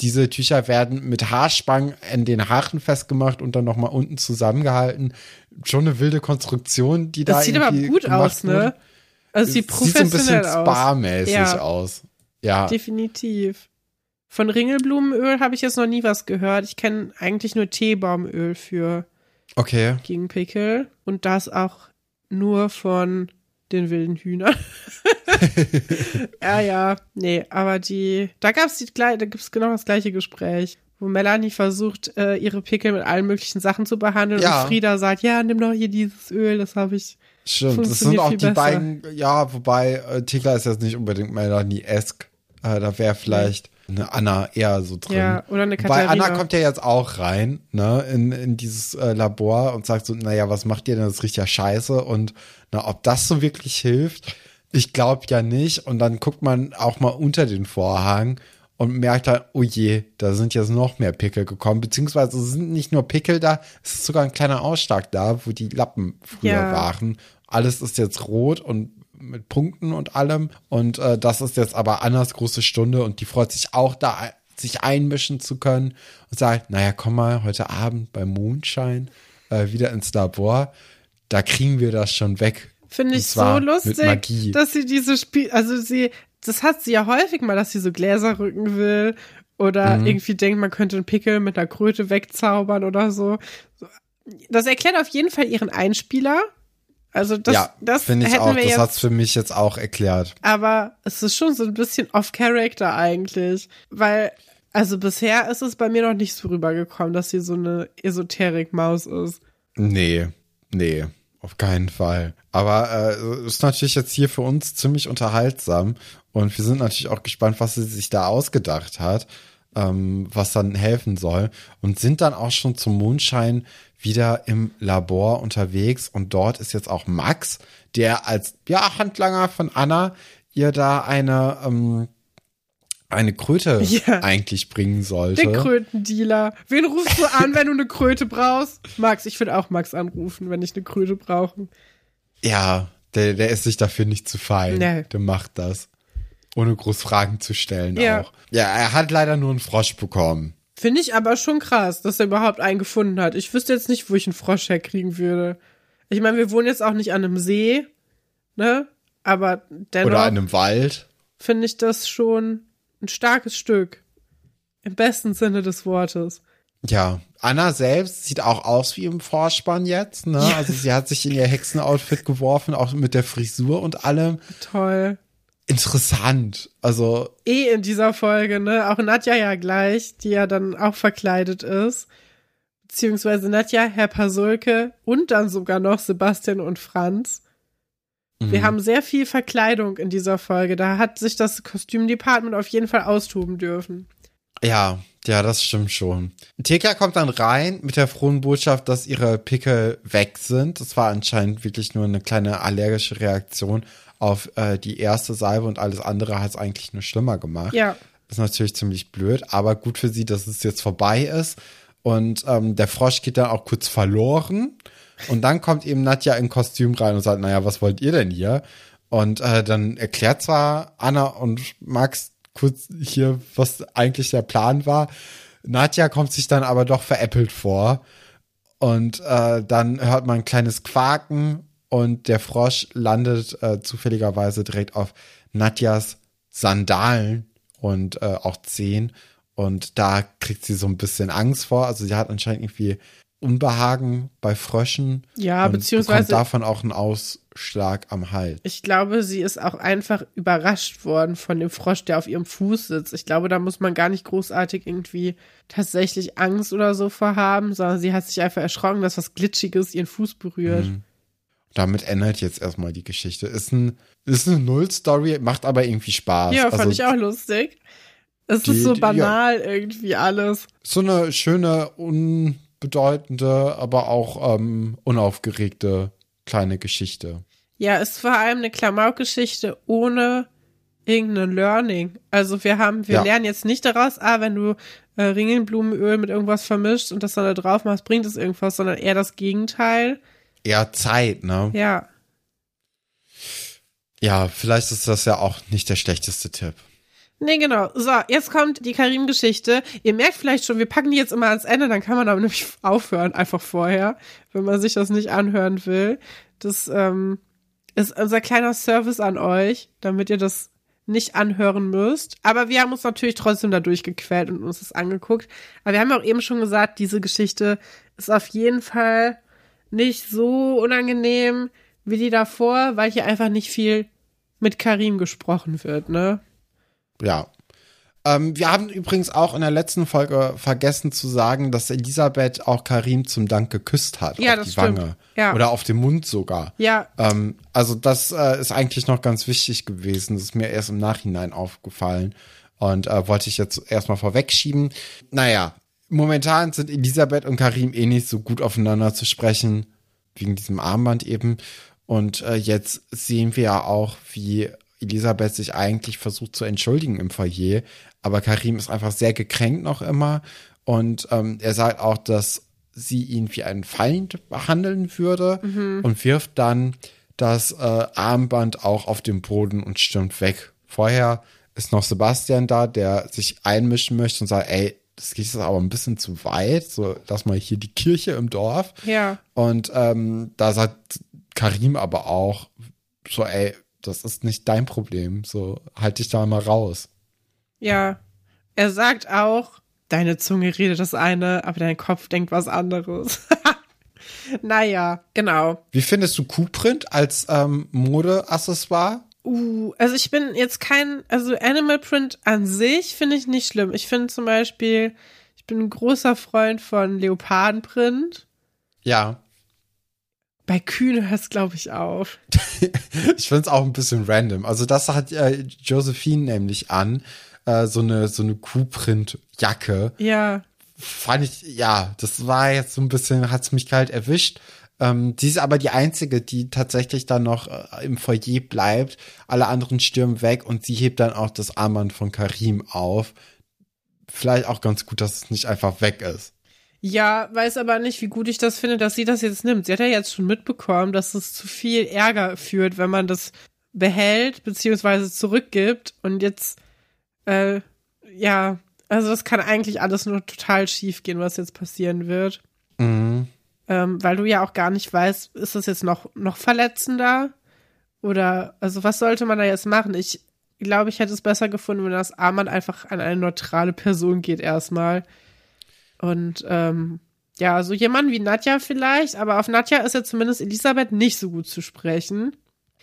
Diese Tücher werden mit Haarspangen in den Haaren festgemacht und dann nochmal unten zusammengehalten. Schon eine wilde Konstruktion, die da das sieht aber gut aus, ne? Also es sieht Sieht so ein professionell bisschen spa-mäßig Ja. aus. Ja. Definitiv. Von Ringelblumenöl habe ich jetzt noch nie was gehört. Ich kenne eigentlich nur Teebaumöl für Okay. gegen Pickel und das auch nur von den wilden Hühnern. *laughs* ja, ja, nee, aber die, da gab's die, gleich- da gibt's genau das gleiche Gespräch, wo Melanie versucht, äh, ihre Pickel mit allen möglichen Sachen zu behandeln Ja. und Frieda sagt, ja, nimm doch hier dieses Öl, das habe ich. Stimmt, das sind auch die besser. beiden, ja, wobei äh, Thekla ist jetzt nicht unbedingt Melanie-esque. Äh, da wäre vielleicht eine Anna eher so drin. Ja, oder eine Katharina. Anna kommt ja jetzt auch rein, ne, in, in dieses äh, Labor und sagt so, naja, was macht ihr denn? Das riecht ja scheiße. Und na, ob das so wirklich hilft, ich glaube ja nicht. Und dann guckt man auch mal unter den Vorhang und merkt dann, oh je, da sind jetzt noch mehr Pickel gekommen. Beziehungsweise es sind nicht nur Pickel da, es ist sogar ein kleiner Ausschlag da, wo die Lappen früher Ja. waren. Alles ist jetzt rot und mit Punkten und allem. Und äh, das ist jetzt aber Annas große Stunde und die freut sich auch da, sich einmischen zu können und sagt, naja, komm mal heute Abend beim Mondschein äh, wieder ins Labor. Da kriegen wir das schon weg. Finde ich so lustig, dass sie diese Spiel, also sie, das hat sie ja häufig mal, dass sie so Gläser rücken will oder Mhm. irgendwie denkt, man könnte einen Pickel mit einer Kröte wegzaubern oder so. das erklärt auf jeden Fall ihren Einspieler. Also das, ja, das finde ich auch. Das jetzt, hat's für mich jetzt auch erklärt. aber es ist schon so ein bisschen off-Character eigentlich, weil also bisher ist es bei mir noch nicht so rübergekommen, dass sie so eine Esoterik-Maus ist. Nee, nee, auf keinen Fall. Aber äh, ist natürlich jetzt hier für uns ziemlich unterhaltsam und wir sind natürlich auch gespannt, was sie sich da ausgedacht hat, ähm, was dann helfen soll und sind dann auch schon zum Mondschein wieder im Labor unterwegs und dort ist jetzt auch Max, der als ja Handlanger von Anna ihr da eine ähm, eine Kröte *laughs* Ja. eigentlich bringen sollte. Der Krötendealer. Wen rufst du an, wenn du eine Kröte brauchst? Max, ich würde auch Max anrufen, wenn ich eine Kröte brauche. Ja, der, der ist sich dafür nicht zu fein. Nee. Der macht das. Ohne groß Fragen zu stellen Ja. auch. Ja, er hat leider nur einen Frosch bekommen. Finde ich aber schon krass, dass er überhaupt einen gefunden hat. Ich wüsste jetzt nicht, wo ich einen Frosch herkriegen würde. Ich meine, wir wohnen jetzt auch nicht an einem See, ne? Aber Oder in dennoch einem Wald. finde ich das schon ein starkes Stück. Im besten Sinne des Wortes. Ja, Anna selbst sieht auch aus wie im Vorspann jetzt. Ne? Also sie hat sich in ihr Hexenoutfit geworfen, auch mit der Frisur und allem. Toll. Interessant. Also Eh in dieser Folge, ne? Auch Nadja ja gleich, die ja dann auch verkleidet ist. Beziehungsweise Nadja, Herr Pasulke und dann sogar noch Sebastian und Franz. Wir haben sehr viel Verkleidung in dieser Folge. Da hat sich das Kostümdepartment auf jeden Fall austoben dürfen. Ja, ja, das stimmt schon. Teka kommt dann rein mit der frohen Botschaft, dass ihre Pickel weg sind. Das war anscheinend wirklich nur eine kleine allergische Reaktion auf äh, die erste Salbe und alles andere hat es eigentlich nur schlimmer gemacht. Ja. Ist natürlich ziemlich blöd, aber gut für sie, dass es jetzt vorbei ist. Und ähm, der Frosch geht dann auch kurz verloren. Und dann kommt eben Nadja in Kostüm rein und sagt, naja, was wollt ihr denn hier? Und äh, dann erklärt zwar Anna und Max kurz hier, was eigentlich der Plan war. Nadja kommt sich dann aber doch veräppelt vor. Und äh, dann hört man ein kleines Quaken und der Frosch landet äh, zufälligerweise direkt auf Nadjas Sandalen und äh, auch Zehen. Und da kriegt sie so ein bisschen Angst vor. Also sie hat anscheinend irgendwie Unbehagen bei Fröschen. Ja, beziehungsweise- davon auch einen Ausschlag am Hals. Ich glaube, sie ist auch einfach überrascht worden von dem Frosch, der auf ihrem Fuß sitzt. Ich glaube, da muss man gar nicht großartig irgendwie tatsächlich Angst oder so vorhaben, sondern sie hat sich einfach erschrocken, dass was Glitschiges ihren Fuß berührt. Mhm. Damit endet jetzt erstmal die Geschichte. Ist ein, ist eine Null-Story, macht aber irgendwie Spaß. Ja, fand also, ich auch lustig. Es die- ist so banal irgendwie alles. So eine schöne, unbedeutende, aber auch ähm, unaufgeregte kleine Geschichte. Ja, ist vor allem eine Klamauk-Geschichte ohne irgendein Learning. Also wir haben, wir Ja. lernen jetzt nicht daraus, ah, wenn du äh, Ringelblumenöl mit irgendwas vermischt und das dann da drauf machst, bringt es irgendwas, sondern eher das Gegenteil. Eher Zeit, ne? Ja, Ja, vielleicht ist das ja auch nicht der schlechteste Tipp. Nee, genau. So, jetzt kommt die Karim-Geschichte. Ihr merkt vielleicht schon, wir packen die jetzt immer ans Ende, dann kann man aber *laughs* nämlich aufhören, einfach vorher, wenn man sich das nicht anhören will. Das ähm, ist unser kleiner Service an euch, damit ihr das nicht anhören müsst. Aber wir haben uns natürlich trotzdem da durchgequält und uns das angeguckt. Aber wir haben ja auch eben schon gesagt, diese Geschichte ist auf jeden Fall nicht so unangenehm wie die davor, weil hier einfach nicht viel mit Karim gesprochen wird, ne? Ja. Ähm, wir haben übrigens auch in der letzten Folge vergessen zu sagen, dass Elisabeth auch Karim zum Dank geküsst hat. Ja, auf das die stimmt. Wange. Ja. Oder auf den Mund sogar. Ja, Ähm, also das äh, ist eigentlich noch ganz wichtig gewesen. Das ist mir erst im Nachhinein aufgefallen. Und äh, wollte ich jetzt erstmal vorwegschieben. Naja, momentan sind Elisabeth und Karim eh nicht so gut aufeinander zu sprechen, wegen diesem Armband eben. Und äh, jetzt sehen wir ja auch, wie Elisabeth sich eigentlich versucht zu entschuldigen im Foyer. Aber Karim ist einfach sehr gekränkt noch immer. Und ähm, er sagt auch, dass sie ihn wie einen Feind behandeln würde und wirft dann das äh, Armband auch auf den Boden und stürmt weg. Vorher ist noch Sebastian da, der sich einmischen möchte und sagt, ey, das geht jetzt aber ein bisschen zu weit. So, lass mal hier die Kirche im Dorf. ja. Und ähm, da sagt Karim aber auch so, ey, das ist nicht dein Problem. So, halt dich da mal raus. Ja. Er sagt auch, deine Zunge redet das eine, aber dein Kopf denkt was anderes. *laughs* naja, genau. Wie findest du Kuhprint als ähm, Modeaccessoire? Uh, also ich bin jetzt kein, also Animal Print an sich finde ich nicht schlimm. Ich finde zum Beispiel, ich bin ein großer Freund von Leopardenprint. Ja. Bei Kühn hört es, glaube ich, auf. *laughs* ich finde es auch ein bisschen random. Also das hat äh, Josephine nämlich an, äh, so eine so eine Kuhprint-Jacke. Ja. Fand ich, ja, das war jetzt so ein bisschen, hat's mich kalt erwischt. Ähm, die ist aber die einzige, die tatsächlich dann noch äh, im Foyer bleibt. Alle anderen stürmen weg und sie hebt dann auch das Armband von Karim auf. Vielleicht auch ganz gut, dass es nicht einfach weg ist. Ja, weiß aber nicht, wie gut ich das finde, dass sie das jetzt nimmt. Sie hat ja jetzt schon mitbekommen, dass es zu viel Ärger führt, wenn man das behält beziehungsweise zurückgibt. Und jetzt, äh, ja, also das kann eigentlich alles nur total schief gehen, was jetzt passieren wird. Mhm. Ähm, weil du ja auch gar nicht weißt, ist das jetzt noch, noch verletzender? Oder, also was sollte man da jetzt machen? Ich glaube, ich hätte es besser gefunden, wenn das Armband einfach an eine neutrale Person geht erstmal. Und ähm, ja, so jemand wie Nadja vielleicht, aber auf Nadja ist ja zumindest Elisabeth nicht so gut zu sprechen.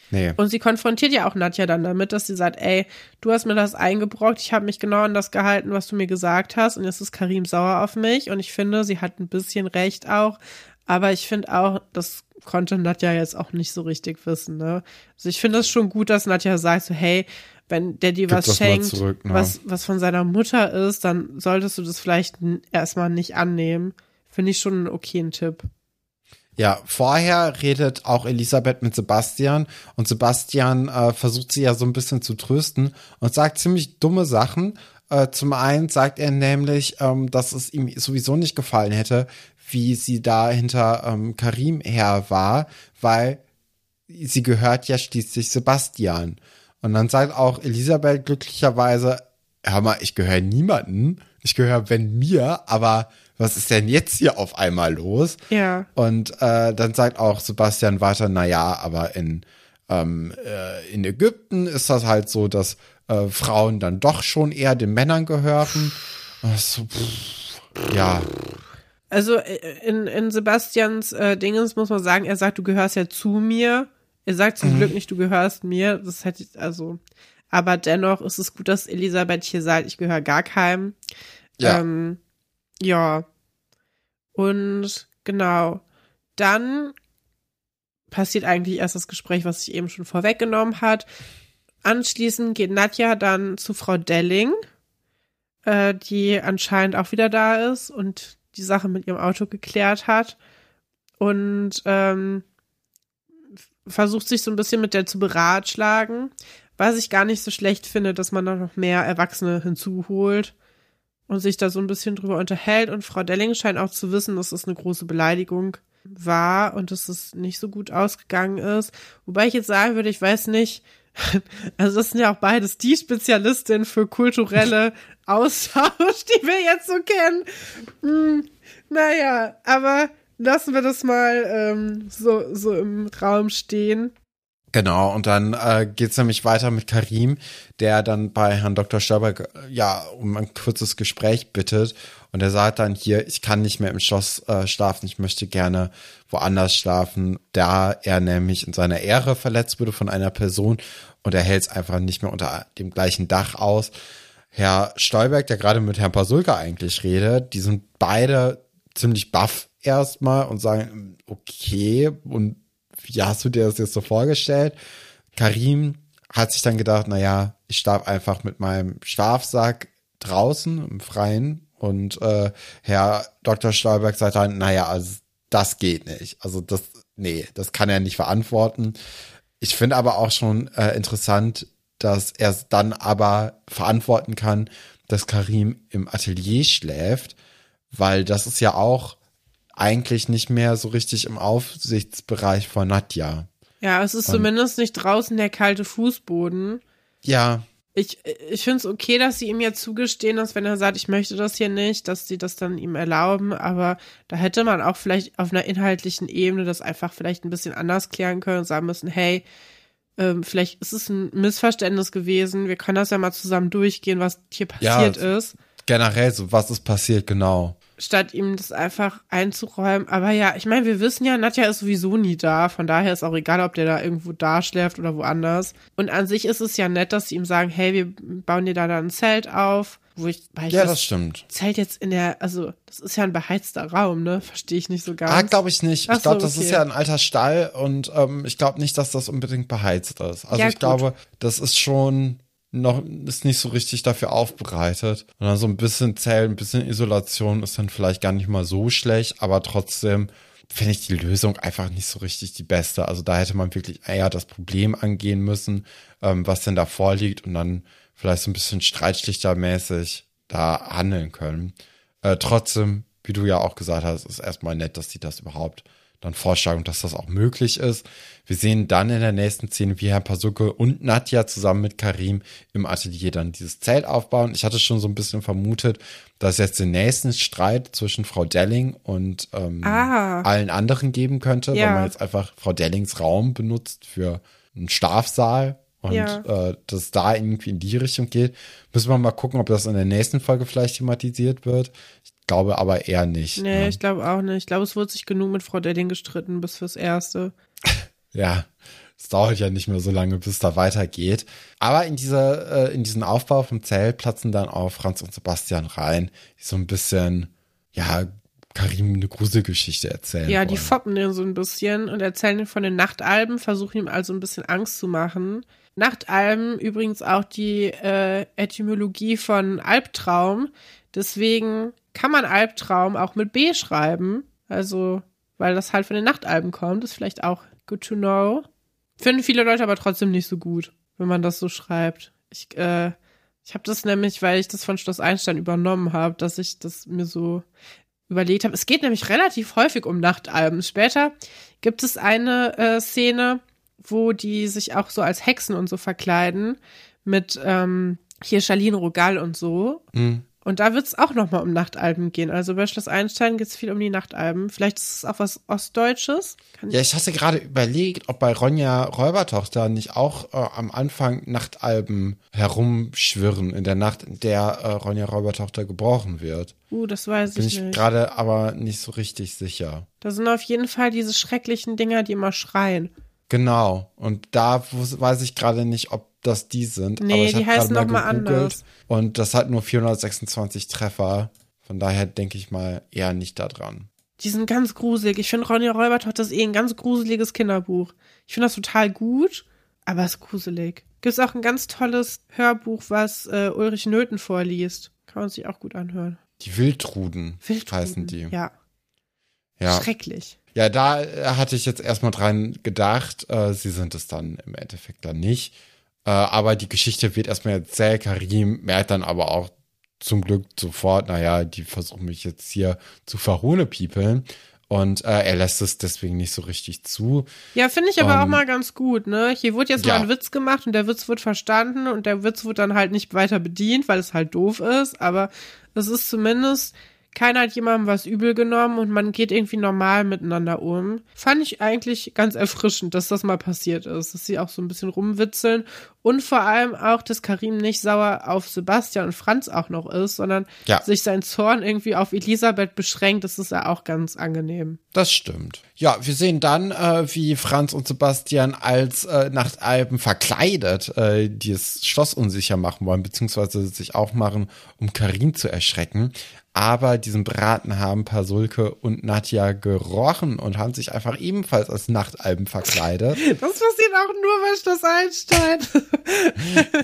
Nee. Und sie konfrontiert ja auch Nadja dann damit, dass sie sagt, ey, du hast mir das eingebrockt, ich habe mich genau an das gehalten, was du mir gesagt hast und jetzt ist Karim sauer auf mich und ich finde, sie hat ein bisschen recht auch, aber ich finde auch, das konnte Nadja jetzt auch nicht so richtig wissen, ne? Also ich finde es schon gut, dass Nadja sagt so, hey, wenn der dir was schenkt, zurück, ne? was, was von seiner Mutter ist, dann solltest du das vielleicht erstmal nicht annehmen. Finde ich schon einen okayen Tipp. Ja, vorher redet auch Elisabeth mit Sebastian und Sebastian äh, versucht sie ja so ein bisschen zu trösten und sagt ziemlich dumme Sachen. Äh, zum einen sagt er nämlich, ähm, dass es ihm sowieso nicht gefallen hätte, wie sie da hinter ähm, Karim her war, weil sie gehört ja schließlich Sebastian. Und dann sagt auch Elisabeth glücklicherweise, hör mal, ich gehöre niemanden, ich gehöre wenn mir, aber was ist denn jetzt hier auf einmal los? Ja. Und äh, dann sagt auch Sebastian weiter, na ja, aber in, ähm, äh, in Ägypten ist das halt so, dass äh, Frauen dann doch schon eher den Männern gehören. Ach So, pff, ja, Also äh, in, in Sebastians äh, Dingens muss man sagen, er sagt, du gehörst ja zu mir. Er sagt zum Glück nicht, du gehörst mir. Das hätte ich, also, aber dennoch ist es gut, dass Elisabeth hier sagt, ich gehöre gar keinem. Ja. Ähm, ja. Und genau. Dann passiert eigentlich erst das Gespräch, was sich eben schon vorweggenommen hat. Anschließend geht Nadja dann zu Frau Delling, äh, die anscheinend auch wieder da ist und die Sache mit ihrem Auto geklärt hat. Und ähm, versucht sich so ein bisschen mit der zu beratschlagen, was ich gar nicht so schlecht finde, dass man da noch mehr Erwachsene hinzuholt und sich da so ein bisschen drüber unterhält. Und Frau Delling scheint auch zu wissen, dass es eine große Beleidigung war und dass es nicht so gut ausgegangen ist. Wobei ich jetzt sagen würde, ich weiß nicht, *laughs* also das sind ja auch beides die Spezialistin für kulturelle *laughs* Austausch, die wir jetzt so kennen. Hm, naja, aber lassen wir das mal ähm, so, so im Raum stehen. Genau, und dann äh, geht's nämlich weiter mit Karim, der dann bei Herrn Dr. Stolberg äh, ja um ein kurzes Gespräch bittet. Und er sagt dann hier, ich kann nicht mehr im Schloss äh, schlafen, ich möchte gerne woanders schlafen, da er nämlich in seiner Ehre verletzt wurde von einer Person und er hält es einfach nicht mehr unter dem gleichen Dach aus. Herr Stolberg, der gerade mit Herrn Pasulka eigentlich redet, die sind beide ziemlich baff erstmal und sagen, okay, und wie hast du dir das jetzt so vorgestellt? Karim hat sich dann gedacht, na ja, ich schlaf einfach mit meinem Schlafsack draußen im Freien und äh, Herr Dr. Stolberg sagt dann, naja, also das geht nicht. Also das, nee, das kann er nicht verantworten. Ich finde aber auch schon äh, interessant, dass er es dann aber verantworten kann, dass Karim im Atelier schläft, weil das ist ja auch eigentlich nicht mehr so richtig im Aufsichtsbereich von Nadja. Ja, es ist Und- zumindest nicht draußen der kalte Fußboden. Ja, Ich, ich finde es okay, dass sie ihm jetzt zugestehen, dass wenn er sagt, ich möchte das hier nicht, dass sie das dann ihm erlauben, aber da hätte man auch vielleicht auf einer inhaltlichen Ebene das einfach vielleicht ein bisschen anders klären können und sagen müssen, hey, ähm, vielleicht ist es ein Missverständnis gewesen, wir können das ja mal zusammen durchgehen, was hier Ja, passiert ist. generell so, was ist passiert, genau. Statt ihm das einfach einzuräumen. Aber ja, ich meine, wir wissen ja, Nadja ist sowieso nie da. Von daher ist auch egal, ob der da irgendwo da schläft oder woanders. Und an sich ist es ja nett, dass sie ihm sagen, hey, wir bauen dir da dann ein Zelt auf. Wo ich, weil ich Ja, das stimmt. Zelt jetzt in der, also das ist ja ein beheizter Raum, ne? Verstehe ich nicht so ganz. Ah, glaube ich nicht. Ach Ich glaube, so, das okay. ist ja ein alter Stall und ähm, ich glaube nicht, dass das unbedingt beheizt ist. Also Ja, ich gut. glaube, das ist schon noch, ist nicht so richtig dafür aufbereitet. Und dann so ein bisschen Zelt, ein bisschen Isolation ist dann vielleicht gar nicht mal so schlecht, aber trotzdem finde ich die Lösung einfach nicht so richtig die beste. Also da hätte man wirklich eher das Problem angehen müssen, ähm, was denn da vorliegt und dann vielleicht so ein bisschen streitschlichtermäßig da handeln können. Äh, trotzdem, wie du ja auch gesagt hast, ist erstmal nett, dass die das überhaupt dann vorschlagen und dass das auch möglich ist. Wir sehen dann in der nächsten Szene, wie Herr Pasuke und Nadja zusammen mit Karim im Atelier dann dieses Zelt aufbauen. Ich hatte schon so ein bisschen vermutet, dass es jetzt den nächsten Streit zwischen Frau Delling und ähm, Ah. allen anderen geben könnte, Ja. weil man jetzt einfach Frau Dellings Raum benutzt für einen Schlafsaal und Ja. äh, dass da irgendwie in die Richtung geht. Müssen wir mal gucken, ob das in der nächsten Folge vielleicht thematisiert wird. Ich glaube aber eher nicht. Nee, ne? ich glaube auch nicht. Ich glaube, es wurde sich genug mit Frau Delling gestritten bis fürs Erste. *laughs* Ja, es dauert ja nicht mehr so lange, bis da weitergeht. Aber in dieser, äh, in diesen Aufbau vom Zelt platzen dann auch Franz und Sebastian rein, die so ein bisschen, ja, Karim eine Gruselgeschichte erzählen. Ja, die wollen. foppen den so ein bisschen und erzählen ihm von den Nachtalben, versuchen ihm also ein bisschen Angst zu machen. Nachtalben übrigens auch die äh, Etymologie von Albtraum. Deswegen kann man Albtraum auch mit B schreiben. Also, weil das halt von den Nachtalben kommt, ist vielleicht auch good to know. Finden viele Leute aber trotzdem nicht so gut, wenn man das so schreibt. Ich, äh, ich habe das nämlich, weil ich das von Schloss Einstein übernommen habe, dass ich das mir so überlegt habe. Es geht nämlich relativ häufig um Nachtalben. Später gibt es eine äh, Szene, wo die sich auch so als Hexen und so verkleiden mit ähm, hier Charlene Rogal und so. Hm. Und da wird es auch nochmal um Nachtalben gehen. Also bei Schloss Einstein geht es viel um die Nachtalben. Vielleicht ist es auch was Ostdeutsches. Kann Ja, ich hatte gerade überlegt, ob bei Ronja Räubertochter nicht auch äh, am Anfang Nachtalben herumschwirren in der Nacht, in der äh, Ronja Räubertochter gebrochen wird. Uh, das weiß Bin ich ich nicht. gerade aber nicht so richtig sicher. Da sind auf jeden Fall diese schrecklichen Dinger, die immer schreien. Genau. Und da weiß ich gerade nicht, ob das die sind. Nee, aber ich die heißen noch mal gegoogelt anders. Und das hat nur 426 Treffer. Von daher denke ich mal eher nicht da dran. Die sind ganz gruselig. Ich finde Ronja Räubertochter ist eh ein ganz gruseliges Kinderbuch. Ich finde das total gut, aber es ist gruselig. Gibt es auch ein ganz tolles Hörbuch, was äh, Ulrich Nöthen vorliest. Kann man sich auch gut anhören. Die Wildruden, Wildruden. heißen die. Ja, Ja. schrecklich. Ja, da äh, hatte ich jetzt erstmal dran gedacht. Äh, sie sind es dann im Endeffekt dann nicht. Äh, aber die Geschichte wird erstmal erzählt. Karim merkt dann aber auch zum Glück sofort, naja, die versuchen mich jetzt hier zu verhohnepiepeln. Und äh, er lässt es deswegen nicht so richtig zu. Ja, finde ich aber Ähm, auch mal ganz gut, ne? Hier wurde jetzt ja. mal ein Witz gemacht und der Witz wird verstanden und der Witz wird dann halt nicht weiter bedient, weil es halt doof ist, aber es ist zumindest, keiner hat jemandem was übel genommen und man geht irgendwie normal miteinander um. Fand ich eigentlich ganz erfrischend, dass das mal passiert ist, dass sie auch so ein bisschen rumwitzeln und vor allem auch, dass Karim nicht sauer auf Sebastian und Franz auch noch ist, sondern Ja. sich sein Zorn irgendwie auf Elisabeth beschränkt, das ist ja auch ganz angenehm. Das stimmt. Ja, wir sehen dann, äh, wie Franz und Sebastian als äh, Nachtalben verkleidet, äh, die das Schloss unsicher machen wollen, beziehungsweise sich aufmachen, um Karin zu erschrecken. Aber diesen Braten haben Pasulke und Nadja gerochen und haben sich einfach ebenfalls als Nachtalben verkleidet. *laughs* Das passiert auch nur bei Schloss Einstein.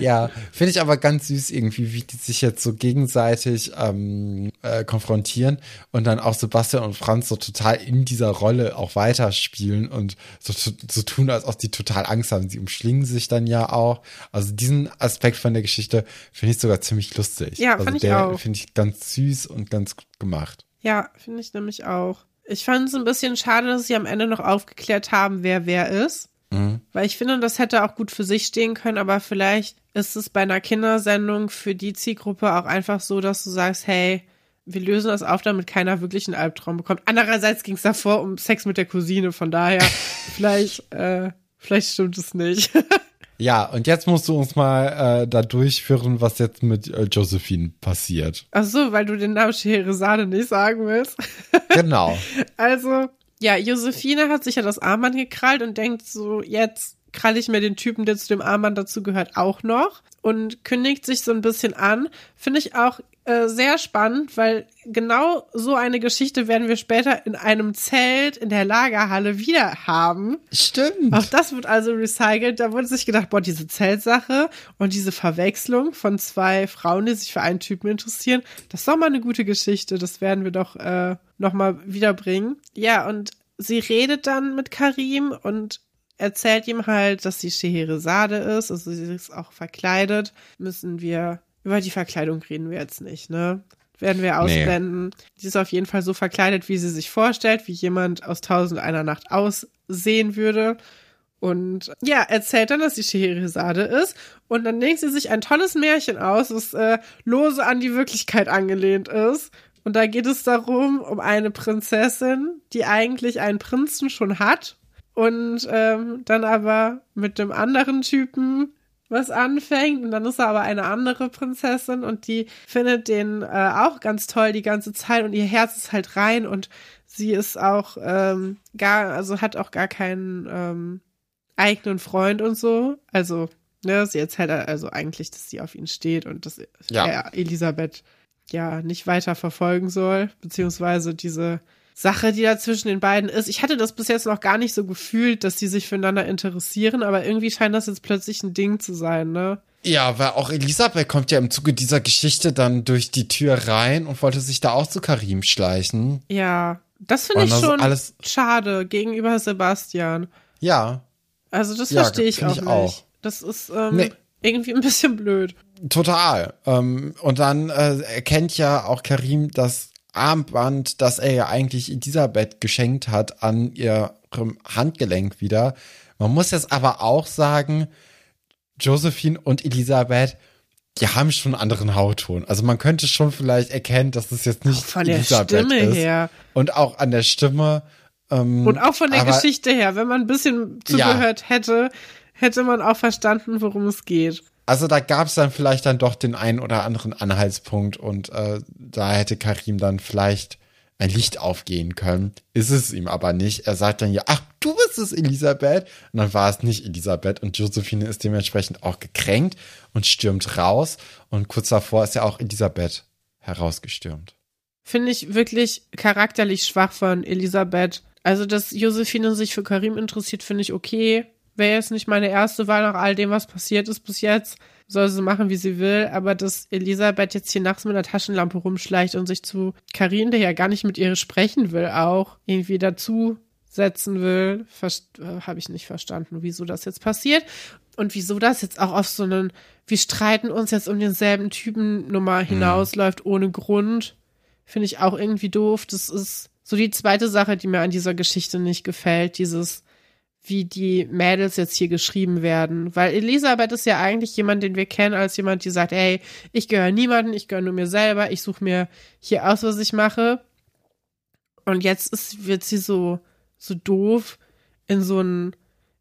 *laughs* ja, finde ich aber ganz süß irgendwie, wie die sich jetzt so gegenseitig ähm, äh, konfrontieren und dann auch Sebastian und Franz so total in dieser Rolle auch weiterspielen und so, so tun, als ob die total Angst haben. Sie umschlingen sich dann ja auch. Also diesen Aspekt von der Geschichte finde ich sogar ziemlich lustig. Ja, also ich der finde ich ganz süß und ganz gut gemacht. Ja, finde ich nämlich auch. Ich fand es ein bisschen schade, dass sie am Ende noch aufgeklärt haben, wer wer ist. Mhm. Weil ich finde, das hätte auch gut für sich stehen können, aber vielleicht ist es bei einer Kindersendung für die Zielgruppe auch einfach so, dass du sagst, hey, wir lösen das auf, damit keiner wirklich einen Albtraum bekommt. Andererseits ging es davor um Sex mit der Cousine, von daher *laughs* vielleicht, äh, vielleicht stimmt es nicht. *laughs* Ja, und jetzt musst du uns mal äh, da durchführen, was jetzt mit äh, Josephine passiert. Ach so, weil du den Namen Scheherazade nicht sagen willst. *laughs* Genau. Also, ja, Josephine hat sich ja das Armband gekrallt und denkt so, jetzt kralle ich mir den Typen, der zu dem Armband dazu gehört, auch noch und kündigt sich so ein bisschen an. Finde ich auch äh, sehr spannend, weil genau so eine Geschichte werden wir später in einem Zelt in der Lagerhalle wieder haben. Stimmt. Auch das wird also recycelt. Da wurde sich gedacht, boah, diese Zeltsache und diese Verwechslung von zwei Frauen, die sich für einen Typen interessieren, das ist doch mal eine gute Geschichte. Das werden wir doch äh, noch mal wiederbringen. Ja, und sie redet dann mit Karim und erzählt ihm halt, dass sie Scheherazade ist, also sie ist auch verkleidet. Müssen wir über die Verkleidung reden wir jetzt nicht, ne? Werden wir ausblenden. Sie ist auf jeden Fall so verkleidet, wie sie sich vorstellt, wie jemand aus Tausend einer Nacht aussehen würde. Und ja, erzählt dann, dass sie Scheherazade ist. Und dann denkt sie sich ein tolles Märchen aus, das äh, lose an die Wirklichkeit angelehnt ist. Und da geht es darum, um eine Prinzessin, die eigentlich einen Prinzen schon hat und ähm, dann aber mit dem anderen Typen was anfängt und dann ist er aber eine andere Prinzessin und die findet den äh, auch ganz toll die ganze Zeit und ihr Herz ist halt rein und sie ist auch ähm, gar, also hat auch gar keinen ähm, eigenen Freund und so. Also, ne, sie erzählt also eigentlich, dass sie auf ihn steht und dass Ja. er Elisabeth ja nicht weiter verfolgen soll, beziehungsweise diese Sache, die da zwischen den beiden ist. Ich hatte das bis jetzt noch gar nicht so gefühlt, dass die sich füreinander interessieren, aber irgendwie scheint das jetzt plötzlich ein Ding zu sein, ne? Ja, weil auch Elisabeth kommt ja im Zuge dieser Geschichte dann durch die Tür rein und wollte sich da auch zu Karim schleichen. Ja, das finde ich das schon alles- schade gegenüber Sebastian. Ja, Also das Ja, verstehe ich auch ich nicht. auch. Das ist ähm, Nee. irgendwie ein bisschen blöd. total. Ähm, und dann äh, erkennt ja auch Karim das Armband, das er ja eigentlich Elisabeth geschenkt hat, an ihrem Handgelenk wieder. Man muss jetzt aber auch sagen, Josephine und Elisabeth, die haben schon einen anderen Hautton. Also man könnte schon vielleicht erkennen, dass es jetzt nicht Von der Elisabeth Stimme ist. her. Und auch an der Stimme. Ähm, Und auch von der aber- Geschichte her, wenn man ein bisschen zugehört hätte, hätte man auch verstanden, worum es geht. Also da gab es dann vielleicht dann doch den einen oder anderen Anhaltspunkt und äh, da hätte Karim dann vielleicht ein Licht aufgehen können. Ist es ihm aber nicht. Er sagt dann ja, ach, du bist es, Elisabeth. Und dann war es nicht Elisabeth und Josephine ist dementsprechend auch gekränkt und stürmt raus. Und kurz davor ist ja auch Elisabeth herausgestürmt. Finde ich wirklich charakterlich schwach von Elisabeth. Also, dass Josephine sich für Karim interessiert, finde ich okay. Wäre jetzt nicht meine erste Wahl nach all dem, was passiert ist bis jetzt. Soll sie machen, wie sie will. Aber dass Elisabeth jetzt hier nachts mit einer Taschenlampe rumschleicht und sich zu Karin, der ja gar nicht mit ihr sprechen will, auch irgendwie dazu setzen will, äh, habe ich nicht verstanden, wieso das jetzt passiert. Und wieso das jetzt auch auf so einen, wir streiten uns jetzt um denselben Typen Nummer hinausläuft, ohne Grund. Finde ich auch irgendwie doof. Das ist so die zweite Sache, die mir an dieser Geschichte nicht gefällt. Dieses, wie die Mädels jetzt hier geschrieben werden. Weil Elisabeth ist ja eigentlich jemand, den wir kennen, als jemand, die sagt, ey, ich gehöre niemanden, ich gehöre nur mir selber, ich suche mir hier aus, was ich mache. Und jetzt ist, wird sie so, so doof in so ein,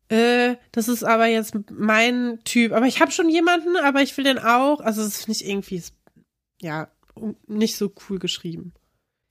äh, das ist aber jetzt mein Typ. Aber ich habe schon jemanden, aber ich will den auch. Also das finde ich irgendwie, ja, nicht so cool geschrieben.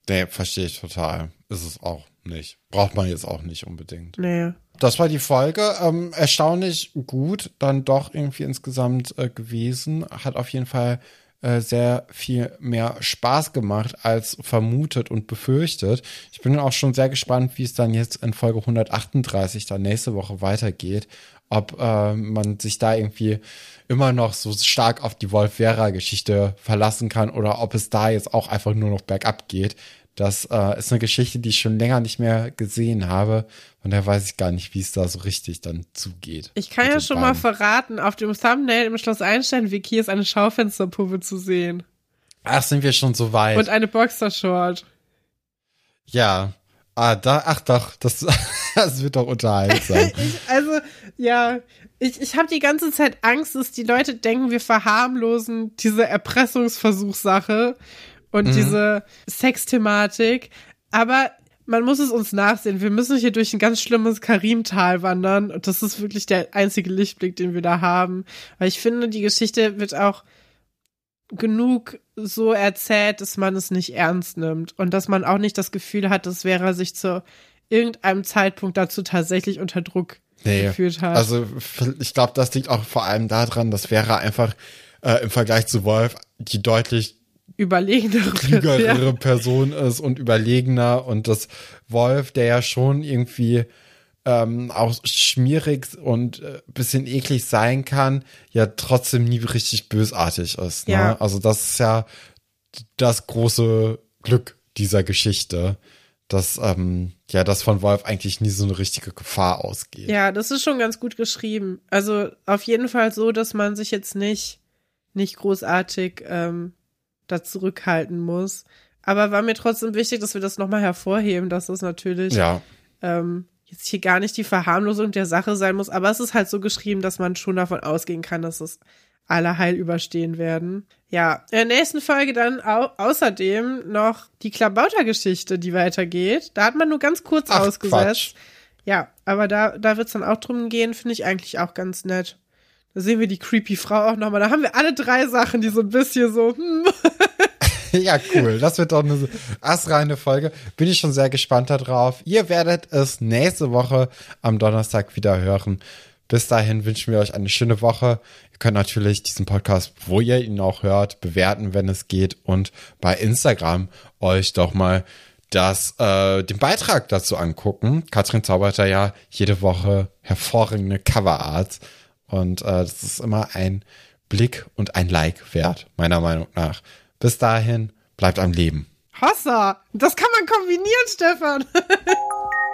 Nee, verstehe ich total. Ist es auch nicht. Braucht man jetzt auch nicht unbedingt. Nee. Das war die Folge. Ähm, erstaunlich gut dann doch irgendwie insgesamt äh, gewesen. Hat auf jeden Fall äh, sehr viel mehr Spaß gemacht als vermutet und befürchtet. Ich bin auch schon sehr gespannt, wie es dann jetzt in Folge 138 dann nächste Woche weitergeht. Ob äh, man sich da irgendwie immer noch so stark auf die Wolf-Vera-Geschichte verlassen kann oder ob es da jetzt auch einfach nur noch bergab geht. Das äh, ist eine Geschichte, die ich schon länger nicht mehr gesehen habe. Von daher weiß ich gar nicht, wie es da so richtig dann zugeht. Ich kann ja schon mal beiden. verraten, auf dem Thumbnail im Schloss Einstein-Wiki ist eine Schaufensterpuppe zu sehen. Ach, sind wir schon so weit? Und eine Boxershort. ja. Ah, da, ach doch, das, *laughs* das wird doch unterhaltsam. *laughs* Ich, also, ja, ich, ich habe die ganze Zeit Angst, dass die Leute denken, wir verharmlosen diese Erpressungsversuchssache und Mhm. diese Sexthematik. Aber man muss es uns nachsehen. Wir müssen hier durch ein ganz schlimmes Karimtal wandern. Und das ist wirklich der einzige Lichtblick, den wir da haben. Weil ich finde, die Geschichte wird auch genug so erzählt, dass man es nicht ernst nimmt. Und dass man auch nicht das Gefühl hat, dass Vera sich zu irgendeinem Zeitpunkt dazu tatsächlich unter Druck nee. gefühlt hat. Also ich glaube, das liegt auch vor allem daran, dass Vera einfach äh, im Vergleich zu Wolf die deutlich überlegenere *laughs* klügerere Person ist und überlegener und das Wolf, der ja schon irgendwie ähm, auch schmierig und äh, bisschen eklig sein kann, ja trotzdem nie richtig bösartig ist. Ne? Ja. Also das ist ja das große Glück dieser Geschichte, dass ähm, ja das von Wolf eigentlich nie so eine richtige Gefahr ausgeht. Ja, das ist schon ganz gut geschrieben. Also auf jeden Fall so, dass man sich jetzt nicht nicht großartig ähm, da zurückhalten muss. Aber war mir trotzdem wichtig, dass wir das nochmal hervorheben, dass das natürlich ja. ähm, jetzt hier gar nicht die Verharmlosung der Sache sein muss. Aber es ist halt so geschrieben, dass man schon davon ausgehen kann, dass es alle heil überstehen werden. Ja, in der nächsten Folge dann au außerdem noch die Klabauter-Geschichte, die weitergeht. Da hat man nur ganz kurz Ach, ausgesetzt. Quatsch. Ja, aber da, da wird es dann auch drum gehen, finde ich eigentlich auch ganz nett. Da sehen wir die creepy Frau auch nochmal. Da haben wir alle drei Sachen, die so ein bisschen so. Hm. *laughs* ja, cool. Das wird doch eine astreine Folge. Bin ich schon sehr gespannt darauf. Ihr werdet es nächste Woche am Donnerstag wieder hören. Bis dahin wünschen wir euch eine schöne Woche. Ihr könnt natürlich diesen Podcast, wo ihr ihn auch hört, bewerten, wenn es geht und bei Instagram euch doch mal das, äh, den Beitrag dazu angucken. Katrin zaubert da ja jede Woche hervorragende Coverarts und äh, das ist immer ein Blick und ein Like wert, meiner Meinung nach. Bis dahin, bleibt am Leben. Hossa, das kann man kombinieren, Stefan. *laughs*